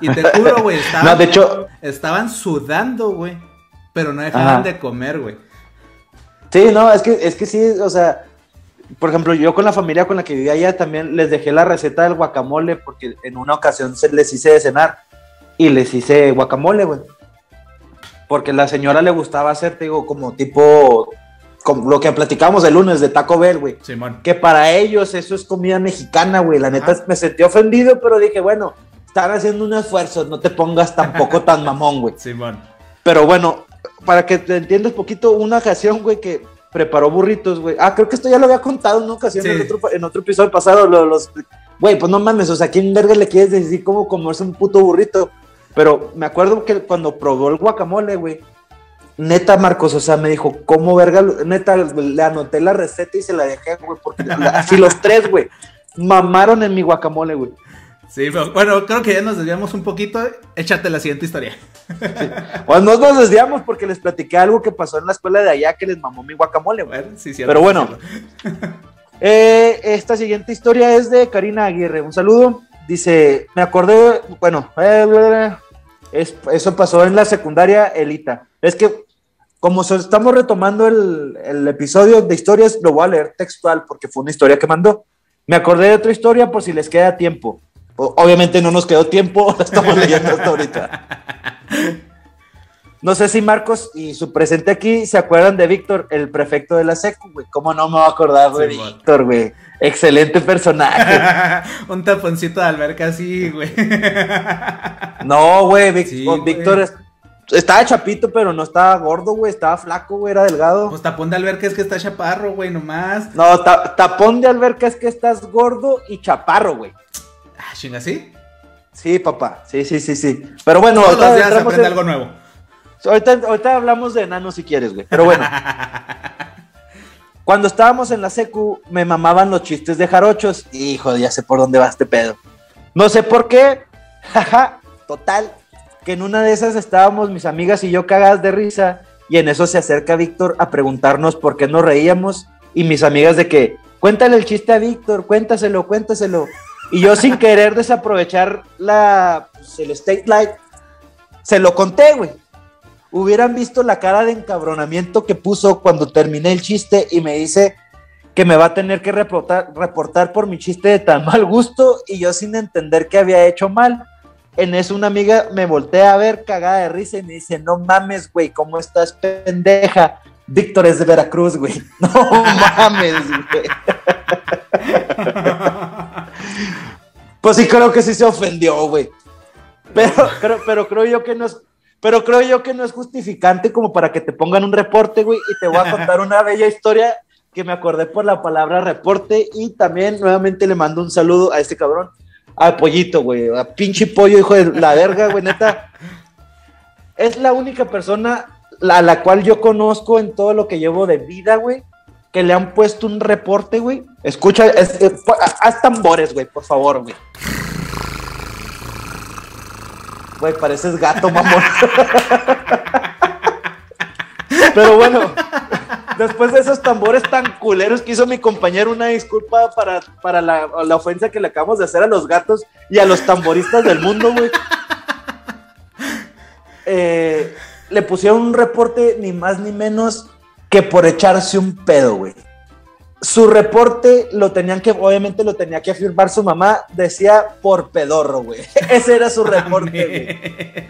Speaker 1: Y te (laughs) juro, güey, estaban,
Speaker 2: No, de hecho,
Speaker 1: estaban sudando, güey. Pero no dejaban
Speaker 2: Ajá.
Speaker 1: de comer, güey.
Speaker 2: sí, no, es que, es que sí, o sea, por ejemplo, yo con la familia con la que vivía allá también les dejé la receta del guacamole porque en una ocasión se les hice de cenar y les hice guacamole, güey. Porque la señora le gustaba hacer, te digo, como tipo, como lo que platicábamos el lunes de Taco Bell, güey.
Speaker 1: Simón.
Speaker 2: que para ellos eso es comida mexicana, güey. La neta
Speaker 1: Ajá.
Speaker 2: me sentí ofendido, pero dije, bueno, están haciendo un esfuerzo, no te pongas tampoco (laughs) tan mamón, güey.
Speaker 1: Simón.
Speaker 2: Pero bueno, para que te entiendas poquito, una ocasión, güey, que preparó burritos, güey. Ah, creo que esto ya lo había contado en una ocasión
Speaker 1: Sí.
Speaker 2: en, otro, en otro episodio pasado. lo- los, güey, pues no mames, o sea, ¿quién verga le quieres decir cómo comerse un puto burrito? Pero me acuerdo que cuando probó el guacamole, güey, neta, Marcos, o sea, me dijo, ¿cómo verga? Neta, le anoté la receta y se la dejé, güey, porque (laughs) así los tres, güey, mamaron en mi guacamole, güey.
Speaker 1: Sí, pero bueno, creo que ya nos desviamos un poquito. Échate la siguiente historia.
Speaker 2: O no nos desviamos porque les platiqué algo que pasó en la escuela de allá que les mamó mi guacamole, güey.
Speaker 1: Bueno, sí, cierto,
Speaker 2: Pero bueno. (laughs) Eh, esta siguiente historia es de Karina Aguirre. Un saludo. Dice, me acordé, bueno, eh, es- eso pasó en la secundaria Elita. Es que como estamos retomando el, el episodio de historias, lo voy a leer textual porque fue una historia que mandó. Me acordé de otra historia por si les queda tiempo. O- obviamente no nos quedó tiempo, (laughs) la estamos leyendo hasta ahorita. No sé si Marcos y su presente aquí se acuerdan de Víctor, el prefecto de la secu, güey. ¿Cómo no me voy a acordar de
Speaker 1: Sí.
Speaker 2: Víctor, güey? Excelente personaje. (laughs)
Speaker 1: un taponcito de alberca así, güey.
Speaker 2: No, güey, Vic-
Speaker 1: Sí.
Speaker 2: Víctor es- estaba chapito, pero no estaba gordo, güey. Estaba flaco, güey, era delgado.
Speaker 1: pues tapón de alberca es que está chaparro, güey, nomás.
Speaker 2: No, ta- tapón de alberca es que estás gordo y chaparro, güey.
Speaker 1: Ah, chinga, ¿sí?
Speaker 2: Sí, papá. Sí, sí, sí, sí. Pero bueno,
Speaker 1: Todos los
Speaker 2: ahorita
Speaker 1: días se
Speaker 2: entramos
Speaker 1: aprende
Speaker 2: en-
Speaker 1: algo nuevo.
Speaker 2: Ahorita, ahorita hablamos de enanos si quieres, güey. Pero bueno. (laughs) Cuando estábamos en la secu, me mamaban los chistes de jarochos. Hijo, ya sé por dónde va este pedo. No sé por qué. (laughs) Jaja, total. Que en una de esas estábamos mis amigas y yo cagadas de risa. Y en eso se acerca Víctor a preguntarnos por qué nos reíamos. Y mis amigas de que, cuéntale el chiste a Víctor, cuéntaselo, cuéntaselo. Y yo sin querer desaprovechar la, pues, el state light, se lo conté, güey. Hubieran visto la cara de encabronamiento que puso cuando terminé el chiste y me dice que me va a tener que reportar, por mi chiste de tan (laughs) mal gusto y yo sin entender que había hecho mal. En eso una amiga me voltea a ver cagada de risa y me dice, no mames, güey, ¿cómo estás pendeja? Víctor es de Veracruz, güey. (laughs) No mames, güey. (laughs) Pues sí, creo que sí se ofendió, güey. Pero, pero, pero creo yo que no es, pero creo yo que no es justificante como para que te pongan un reporte, güey, y te voy a (laughs) contar una bella historia que me acordé por la palabra reporte y también nuevamente le mando un saludo a este cabrón, a Pollito, güey, a pinche pollo, hijo de la verga, güey, neta. Es la única persona a la cual yo conozco en todo lo que llevo de vida, güey, que le han puesto un reporte, güey. Escucha, es, es- haz tambores, güey, por favor, güey. Güey, pareces gato, mamón. (laughs) Pero bueno, después de esos tambores tan culeros que hizo mi compañero, una disculpa para, para la, la ofensa que le acabamos de hacer a los gatos y a los tamboristas del mundo, güey. Eh, le pusieron un reporte ni más ni menos que por echarse un pedo, güey. Su reporte lo tenían que, obviamente lo tenía que firmar su mamá, decía por pedorro, güey. (laughs) Ese era su reporte, güey.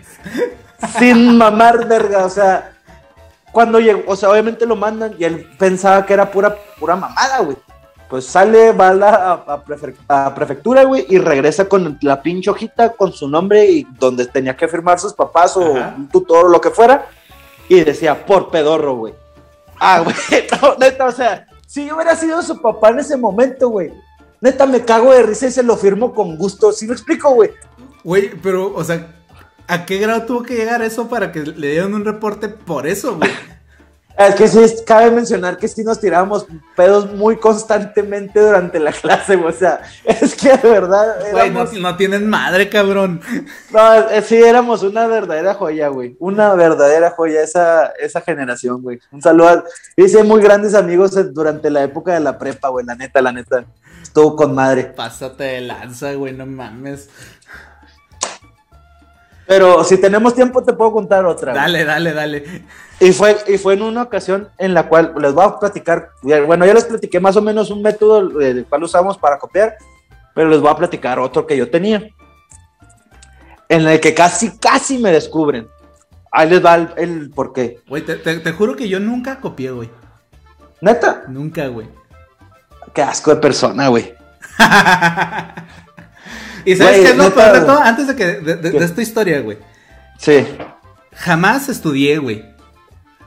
Speaker 2: Sin mamar, verga, o sea, cuando llegó, o sea, obviamente lo mandan y él pensaba que era pura, pura mamada, güey. Pues sale, va a la a, a prefe- a prefectura, güey, y regresa con la pinche hojita con su nombre y donde tenía que firmar sus papás o
Speaker 1: Ajá.
Speaker 2: un tutor o lo que fuera. Y decía, por pedorro, güey. Ah, güey, (laughs) no, neta, o sea, si yo hubiera sido su papá en ese momento, güey, neta me cago de risa y se lo firmo con gusto. ¿Sí me explico, güey?
Speaker 1: Güey, pero, o sea, ¿a qué grado tuvo que llegar eso para que le dieran un reporte por eso, güey? (laughs)
Speaker 2: Es que sí, cabe mencionar que sí nos tirábamos pedos muy constantemente durante la clase, güey. O sea, (laughs) es que de verdad.
Speaker 1: Güey, no, tienen madre, cabrón.
Speaker 2: no, sí, éramos una verdadera joya, güey. Una verdadera joya esa, esa generación, güey. Un saludo. a- Hice muy grandes amigos durante la época de la prepa, güey. La neta, la neta. Estuvo con madre.
Speaker 1: Pásate de lanza, güey, no mames.
Speaker 2: Pero si tenemos tiempo, te puedo contar otra.
Speaker 1: Dale, dale, dale.
Speaker 2: Y fue, y fue en una ocasión en la cual les voy a platicar, bueno, ya les platiqué más o menos un método eh, el cual usamos para copiar, pero les voy a platicar otro que yo tenía, en el que casi, casi me descubren. Ahí les va el, el por qué.
Speaker 1: Güey, te, te- te juro que yo nunca copié, güey.
Speaker 2: Neta,
Speaker 1: Nunca, güey.
Speaker 2: qué asco de persona, güey. (laughs)
Speaker 1: ¿Y sabes qué es lo peor de todo? Antes de que de, de-
Speaker 2: ¿Qué?
Speaker 1: de esta historia, güey.
Speaker 2: Sí.
Speaker 1: Jamás estudié, güey.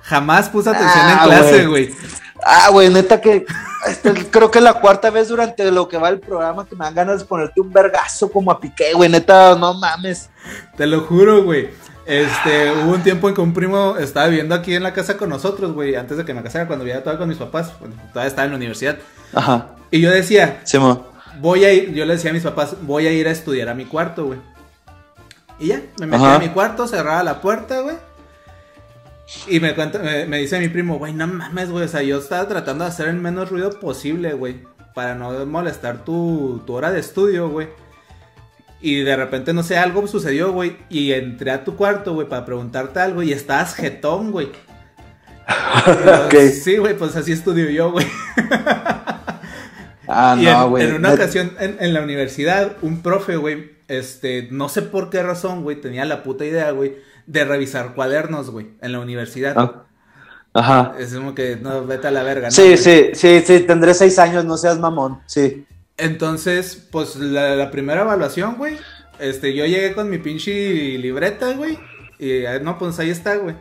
Speaker 1: Jamás puse atención
Speaker 2: Ah,
Speaker 1: en clase,
Speaker 2: güey. Ah, güey, neta que este, creo que la cuarta vez durante lo que va el programa que me dan ganas de ponerte un vergazo como a Piqué, güey, neta, no mames.
Speaker 1: Te lo juro, güey. Este, hubo un tiempo en que un primo estaba viviendo aquí en la casa con nosotros, güey. Antes de que me casara, cuando vivía todavía con mis papás. Todavía estaba en la universidad.
Speaker 2: Ajá,
Speaker 1: Y yo decía,
Speaker 2: Simón.
Speaker 1: Voy a ir, yo le decía a mis papás, voy a ir a estudiar a mi cuarto, güey. Y ya, me metí
Speaker 2: Ajá.
Speaker 1: a mi cuarto, cerraba la puerta, güey. Y me, cuenta, me, me dice mi primo, güey, no mames, güey. O sea, yo estaba tratando de hacer el menos ruido posible, güey. Para no molestar tu, tu hora de estudio, güey. Y de repente, no sé, algo sucedió, güey. Y entré a tu cuarto, güey, para preguntarte algo. Y estabas jetón, güey. Y (laughs) yo,
Speaker 2: Ok.
Speaker 1: Sí, güey, pues así estudio yo, güey. (laughs)
Speaker 2: Ah,
Speaker 1: Y
Speaker 2: no, güey.
Speaker 1: en una ocasión en, en la universidad, un profe, güey, este, no sé por qué razón, güey, tenía la puta idea, güey, de revisar cuadernos, güey, en la universidad.
Speaker 2: Ah, Ajá.
Speaker 1: Es como que, no, vete a la verga, ¿no?
Speaker 2: Sí,
Speaker 1: güey?
Speaker 2: sí, sí, sí, tendré seis años, no seas mamón. Sí.
Speaker 1: Entonces, pues, la, la primera evaluación, güey, este, yo llegué con mi pinche libreta, güey, y, ah, no, pues ahí está, güey.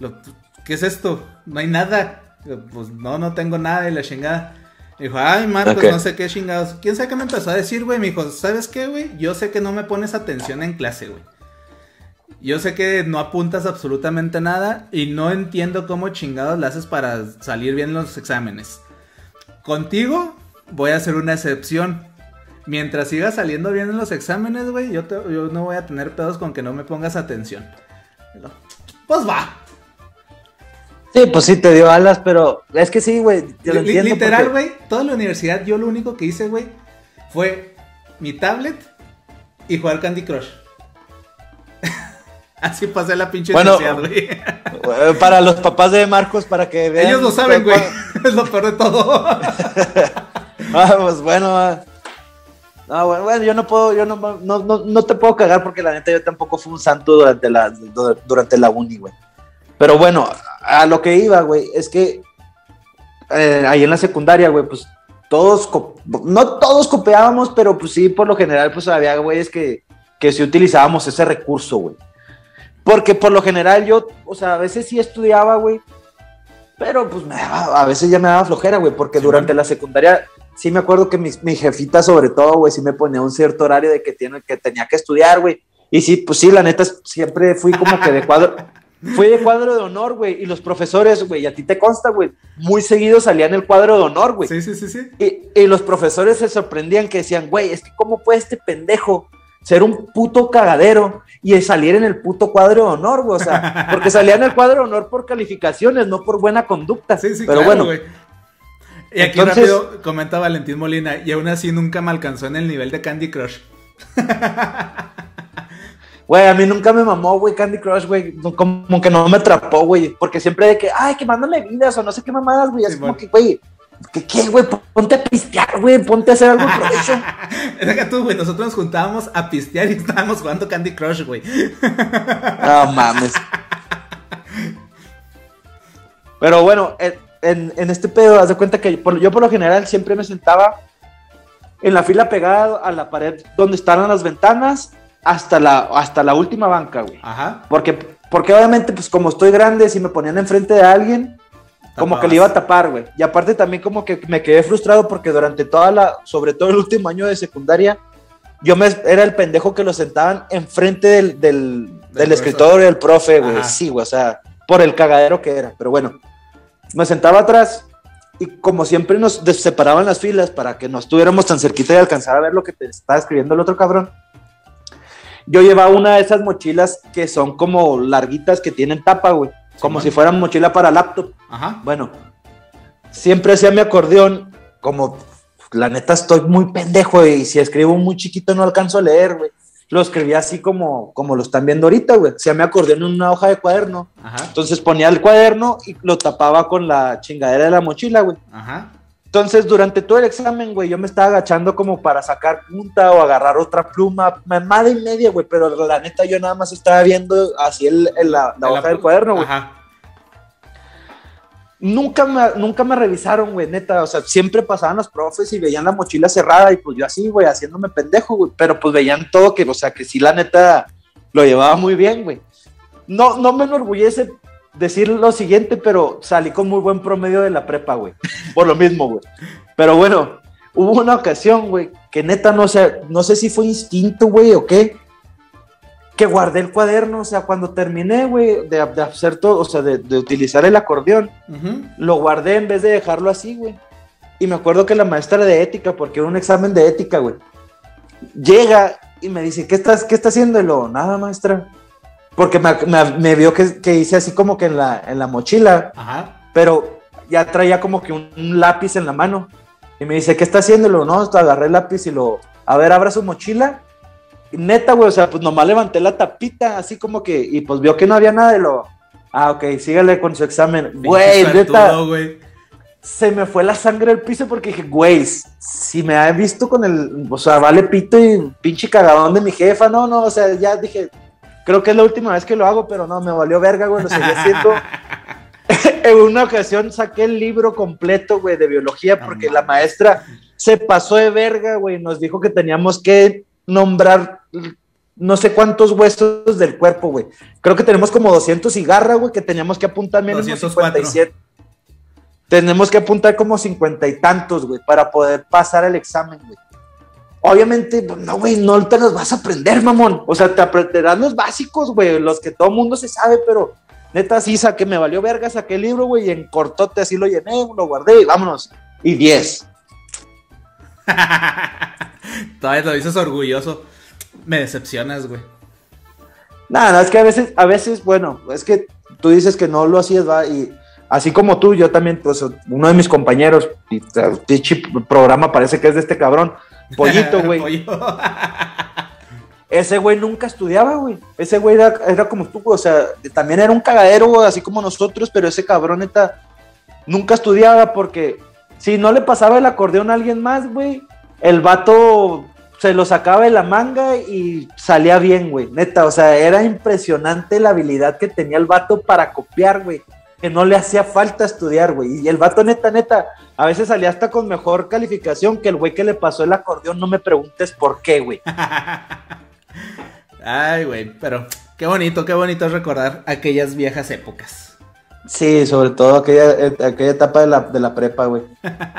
Speaker 1: Lo- ¿Qué es esto? No hay nada. Pues, no, no tengo nada de la chingada. Dijo, ay, Marcos,
Speaker 2: Ok.
Speaker 1: no sé qué chingados. ¿Quién sabe qué me empezó a decir, güey? Me dijo, ¿sabes qué, güey? Yo sé que no me pones atención en clase, güey. Yo sé que no apuntas absolutamente nada y no entiendo cómo chingados le haces para salir bien los exámenes. Contigo voy a hacer una excepción. Mientras sigas saliendo bien en los exámenes, güey, yo, yo no voy a tener pedos con que no me pongas atención. Pues va.
Speaker 2: Sí, pues sí te dio alas, pero es que sí, güey.
Speaker 1: Literal, güey, toda la universidad yo lo único que hice, güey, fue mi tablet y jugar Candy Crush. (laughs) Así pasé la pinche
Speaker 2: bueno, güey. Para los papás de Marcos, para que
Speaker 1: vean. Ellos lo saben, güey. (laughs) Es lo peor de todo. (laughs)
Speaker 2: ah, pues bueno. Ah. No, bueno, bueno, yo no puedo, yo no, no, no, te puedo cagar porque la neta yo tampoco fui un santo durante la, durante la uni, güey. Pero bueno, a lo que iba, güey, es que eh, ahí en la secundaria, güey, pues todos, no todos copiábamos, pero pues sí, por lo general, pues había güeyes que, que sí utilizábamos ese recurso, güey. Porque por lo general yo, o sea, a veces sí estudiaba, güey. Pero pues me a veces ya me daba flojera, güey, porque durante la secundaria sí me acuerdo que mi, mi jefita sobre todo, güey, sí me ponía un cierto horario de que, tiene, que tenía que estudiar, güey. Y sí, pues sí, la neta, siempre fui como que de cuadro, fui de cuadro de honor, güey. Y los profesores, güey, a ti te consta, güey, muy seguido salían el cuadro de honor, güey.
Speaker 1: Sí, sí, sí, sí.
Speaker 2: Y, y los profesores se sorprendían que decían, güey, es que cómo puede este pendejo ser un puto cagadero y salir en el puto cuadro de honor, güey. O sea, porque (laughs) salía en el cuadro de honor por calificaciones, no por buena conducta. Sí, sí, Pero bueno.
Speaker 1: Y aquí rápido comenta Valentín Molina, y aún así nunca me alcanzó en el nivel de Candy Crush. (laughs)
Speaker 2: Güey, a mí nunca me mamó, güey, Candy Crush, güey. Como que no me atrapó, güey. Porque siempre de que, ay, que mándame vidas o no sé qué mamadas, güey. Es como que, güey, ¿Qué, qué, güey? Ponte a pistear, güey. Ponte a hacer algo (laughs) provecho.
Speaker 1: Deja tú, güey. Nosotros nos juntábamos a pistear y estábamos jugando Candy Crush, güey. (laughs)
Speaker 2: No mames. Pero bueno, en, en, este pedo, haz de cuenta que yo por lo general siempre me sentaba en la fila pegada a la pared donde estaban las ventanas hasta la, hasta la última banca, güey. Ajá. Porque, porque obviamente, pues como estoy grande, si me ponían enfrente de alguien, como que le iba a tapar, güey. Y aparte también como que me quedé frustrado porque durante toda la, sobre todo el último año de secundaria, yo me, era el pendejo que lo sentaban enfrente del, del, del escritorio del profe, güey. Sí, güey, o sea, por el cagadero que era. Pero bueno, me sentaba atrás y como siempre nos separaban las filas para que no estuviéramos tan cerquita de alcanzar a ver lo que te estaba escribiendo el otro cabrón. Yo llevaba una de esas mochilas que son como larguitas que tienen tapa, güey. Como si fuera mochila para laptop. Ajá. Bueno, siempre hacía mi acordeón, como la neta estoy muy pendejo y si escribo muy chiquito no alcanzo a leer, güey. Lo escribía así como, como lo están viendo ahorita, güey. Hacía mi acordeón en una hoja de cuaderno. Ajá. Entonces ponía el cuaderno y lo tapaba con la chingadera de la mochila, güey. Ajá. Entonces, durante todo el examen, güey, yo me estaba agachando como para sacar punta o agarrar otra pluma, mamada y media, güey, pero la neta yo nada más estaba viendo así el, la, hoja del cuaderno, güey. Nunca me, nunca me revisaron, güey, neta, o sea, siempre pasaban los profes y veían la mochila cerrada y pues yo así, güey, haciéndome pendejo, güey, pero pues veían todo que, o sea, que sí, la neta, lo llevaba muy bien, güey. No, no me enorgullece decir lo siguiente, pero salí con muy buen promedio de la prepa, güey. (laughs) Por lo mismo, güey. Pero bueno, hubo una ocasión, güey, que neta no sé, no sé si fue instinto, güey, o qué, que guardé el cuaderno, o sea, cuando terminé, güey, de, hacer todo, o sea, de, utilizar el acordeón, lo guardé en vez de dejarlo así, güey. Y me acuerdo que la maestra de ética, porque era un examen de ética, güey, llega y me dice, ¿qué estás, qué está haciendo? Y lo, nada, maestra porque me, vio que, hice así como que en la, en la mochila, pero ya traía como que un, lápiz en la mano. Y me dice, ¿qué está haciéndolo? No, agarré el lápiz y lo, a ver, abra su mochila. Y neta, güey, o sea, pues nomás levanté la tapita, así como que, y pues vio que no había nada de lo, ah, ok, sígale con su examen. Güey, neta. Se me fue la sangre al piso porque dije, güey, si me ha visto con el, o sea, vale pito y pinche cagadón de mi jefa, no, no, o sea, ya dije, Creo que es la última vez que lo hago, pero no, me valió verga, güey, lo seguí haciendo. (laughs) en una ocasión saqué el libro completo, güey, de biología, porque la maestra se pasó de verga, güey, nos dijo que teníamos que nombrar no sé cuántos huesos del cuerpo, güey. Creo que tenemos como 200 cigarras, güey, que teníamos que apuntar menos de 57. Tenemos que apuntar como cincuenta y tantos, güey, para poder pasar el examen, güey. Obviamente, pues, no, güey, no te los vas a aprender, mamón. O sea, te aprenderás los básicos, güey, los que todo mundo se sabe, pero neta, sí, saqué, me valió verga, saqué el libro, güey, y en cortote así lo llené, lo guardé y vámonos. Y 10. (laughs)
Speaker 1: Todavía lo dices orgulloso. Me decepcionas, güey.
Speaker 2: Nada, es que a veces, a veces, bueno, es que tú dices que no lo hacías, va, y así como tú, yo también, pues, uno de mis compañeros, y el programa parece que es de este cabrón, Pollito, (laughs) güey. (laughs) Ese güey nunca estudiaba, güey. Ese güey era, como tú, o sea, también era un cagadero, así como nosotros, pero ese cabrón neta nunca estudiaba porque si no le pasaba el acordeón a alguien más, güey, el vato se lo sacaba de la manga y salía bien, güey. Neta, o sea, era impresionante la habilidad que tenía el vato para copiar, güey. Que no le hacía falta estudiar, güey. Y el vato, neta, neta, a veces salía hasta con mejor calificación que el güey que le pasó el acordeón. No me preguntes por qué, güey. (laughs)
Speaker 1: Ay, güey, pero qué bonito, qué bonito recordar aquellas viejas épocas.
Speaker 2: Sí, sobre todo aquella, eh, aquella etapa de la, de la prepa, güey.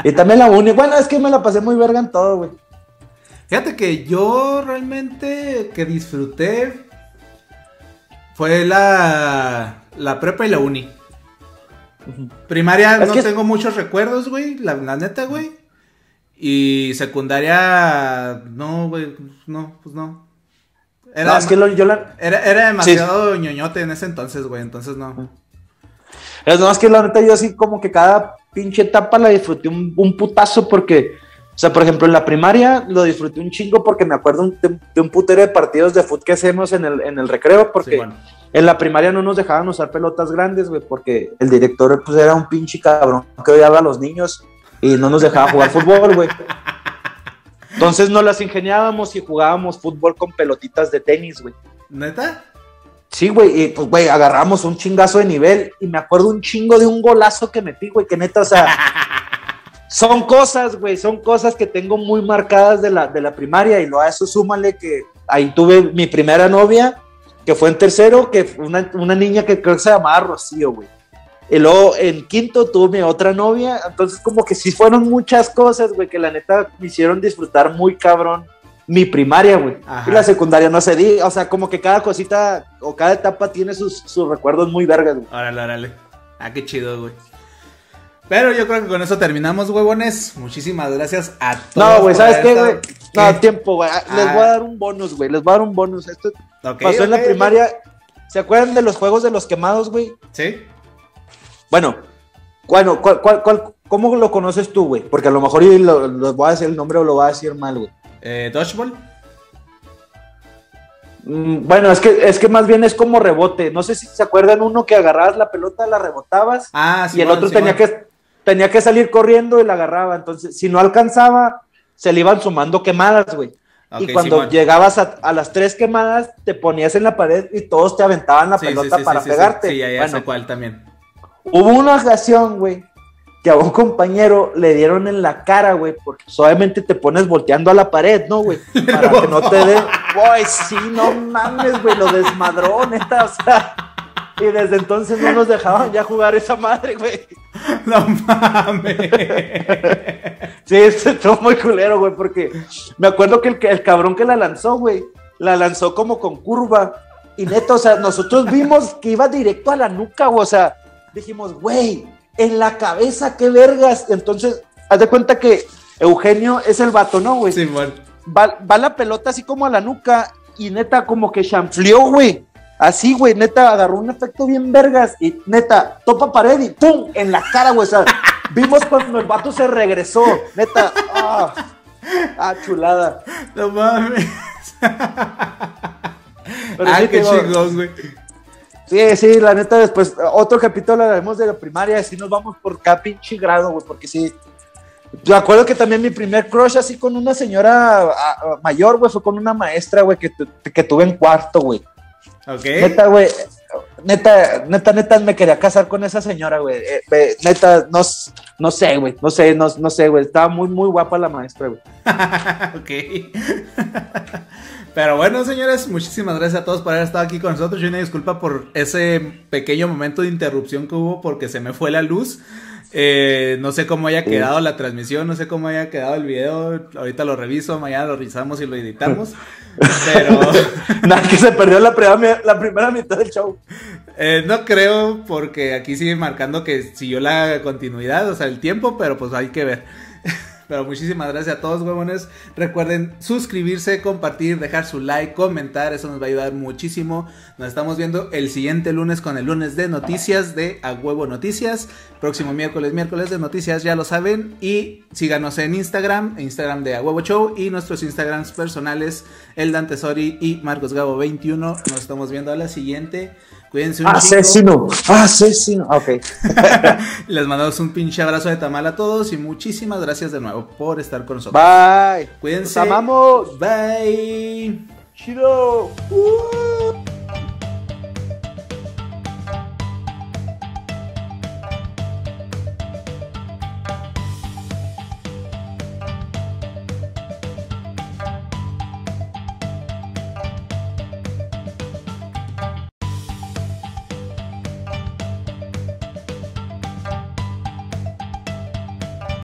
Speaker 2: Y también la uni. Bueno, es que me la pasé muy verga en todo, güey.
Speaker 1: Fíjate que yo realmente que disfruté fue la, la prepa y la uni. Primaria no tengo muchos recuerdos, güey, la, neta, güey. Y secundaria, no, güey, no, pues no. Era, es que yo la... era, demasiado ñoñote en ese entonces, güey, entonces no.
Speaker 2: Es no, es que la neta yo así como que cada pinche etapa la disfruté un putazo porque o sea, por ejemplo, en la primaria lo disfruté un chingo porque me acuerdo de, un putero de partidos de fútbol que hacemos en el, en el recreo, porque en la primaria no nos dejaban usar pelotas grandes, güey, porque el director pues era un pinche cabrón que odiaba a los niños y no nos dejaba jugar fútbol, güey. Entonces nos las ingeniábamos y jugábamos fútbol con pelotitas de tenis, güey.
Speaker 1: ¿Neta?
Speaker 2: Sí, güey, y pues, güey, agarramos un chingazo de nivel y me acuerdo un chingo de un golazo que metí, güey, que neta, o sea, (laughs) son cosas, güey, son cosas que tengo muy marcadas de la, de la primaria y lo a eso súmale que ahí tuve mi primera novia, que fue en tercero, que fue una, una niña que creo que se llamaba Rocío, güey. Y luego en quinto tuve otra novia, entonces como que sí fueron muchas cosas, güey, que la neta me hicieron disfrutar muy cabrón mi primaria, güey. Y la secundaria no se di, o sea, como que cada cosita o cada etapa tiene sus, sus recuerdos muy vergas, güey.
Speaker 1: Órale, órale. Ah, qué chido, güey. Pero yo creo que con eso terminamos, huevones. Muchísimas gracias a todos.
Speaker 2: No, güey, ¿sabes qué, güey? No, tiempo, güey. Les voy a dar un bonus, güey. Les voy a dar un bonus. Esto pasó en la primaria. ¿Se acuerdan de los juegos de los quemados, güey?
Speaker 1: Sí.
Speaker 2: Bueno, bueno ¿cuál, cuál, cuál, ¿cómo lo conoces tú, güey? Porque a lo mejor lo, voy a decir el nombre o lo voy a decir mal, güey.
Speaker 1: Eh, ¿Dodgeball?
Speaker 2: Mm, bueno, es que, es que más bien es como rebote. No sé si se acuerdan uno que agarrabas la pelota, la rebotabas. Ah, sí, y el otro tenía que tenía que salir corriendo y la agarraba. Entonces, si no alcanzaba, se le iban sumando quemadas, güey. y cuando llegabas a, las tres quemadas, te ponías en la pared y todos te aventaban la pelota para pegarte.
Speaker 1: Sí, ya, bueno, cuál también.
Speaker 2: Hubo una ocasión, güey, que a un compañero le dieron en la cara, güey, porque suavemente te pones volteando a la pared, ¿no, güey? (laughs) Para que no te dé. (laughs) Güey, sí, no mames, güey, lo desmadró, neta, o sea. Y desde entonces no nos dejaban ya jugar esa madre, güey.
Speaker 1: No mames.
Speaker 2: Sí, estuvo muy culero, güey, porque me acuerdo que el, el cabrón que la lanzó, güey, la lanzó como con curva. Y neto, o sea, nosotros vimos que iba directo a la nuca, güey. O sea, dijimos, güey, en la cabeza, qué vergas. Entonces, haz de cuenta que Eugenio es el vato, ¿no, güey?
Speaker 1: Sí, bueno.
Speaker 2: Va, va la pelota así como a la nuca y neta como que chanfleó, güey. Así, güey, neta, agarró un efecto bien vergas y neta, topa pared y ¡pum! en la cara, güey. O sea, (laughs) vimos cuando el vato se regresó, neta. ¡Ah! ah chulada!
Speaker 1: No mames.
Speaker 2: Pero ah, qué chingón, güey. Sí, sí, la neta, después, otro capítulo haremos de la primaria, así nos vamos por cada pinche grado, güey, porque sí. Yo acuerdo que también mi primer crush así con una señora mayor, güey, fue con una maestra, güey, que, que tuve en cuarto, güey. Neta, güey. Neta, neta, neta, me quería casar con esa señora, güey. Eh, neta, no, no sé, güey. No sé, no, no sé, güey. Estaba muy, muy guapa la maestra, güey. (laughs)
Speaker 1: ok. Pero bueno, señores, muchísimas gracias a todos por haber estado aquí con nosotros. Y una disculpa por ese pequeño momento de interrupción que hubo porque se me fue la luz. Eh, no sé cómo haya quedado la transmisión, no sé cómo haya quedado el video. Ahorita lo reviso, mañana lo revisamos y lo editamos. (laughs) pero. (laughs)
Speaker 2: Nada, que se perdió la primera, la primera mitad del show.
Speaker 1: Eh, no creo, porque aquí sigue marcando que siguió la continuidad, o sea, el tiempo, pero pues hay que ver. (laughs) Pero muchísimas gracias a todos, huevones. Recuerden suscribirse, compartir, dejar su like, comentar. Eso nos va a ayudar muchísimo. Nos estamos viendo el siguiente lunes con el lunes de noticias de A Huevo Noticias. Próximo miércoles, miércoles de noticias, ya lo saben. Y síganos en Instagram, Instagram de A Huevo Show y nuestros Instagrams personales, el Dante Sori y Marcos Gabo 21. Nos estamos viendo a la siguiente. Cuídense un
Speaker 2: Asesino, asesino. Ok. (laughs)
Speaker 1: Les mandamos un pinche abrazo de tamal a todos y muchísimas gracias de nuevo por estar con nosotros.
Speaker 2: Bye.
Speaker 1: Cuídense.
Speaker 2: Los amamos.
Speaker 1: Bye.
Speaker 2: Chido. Uh.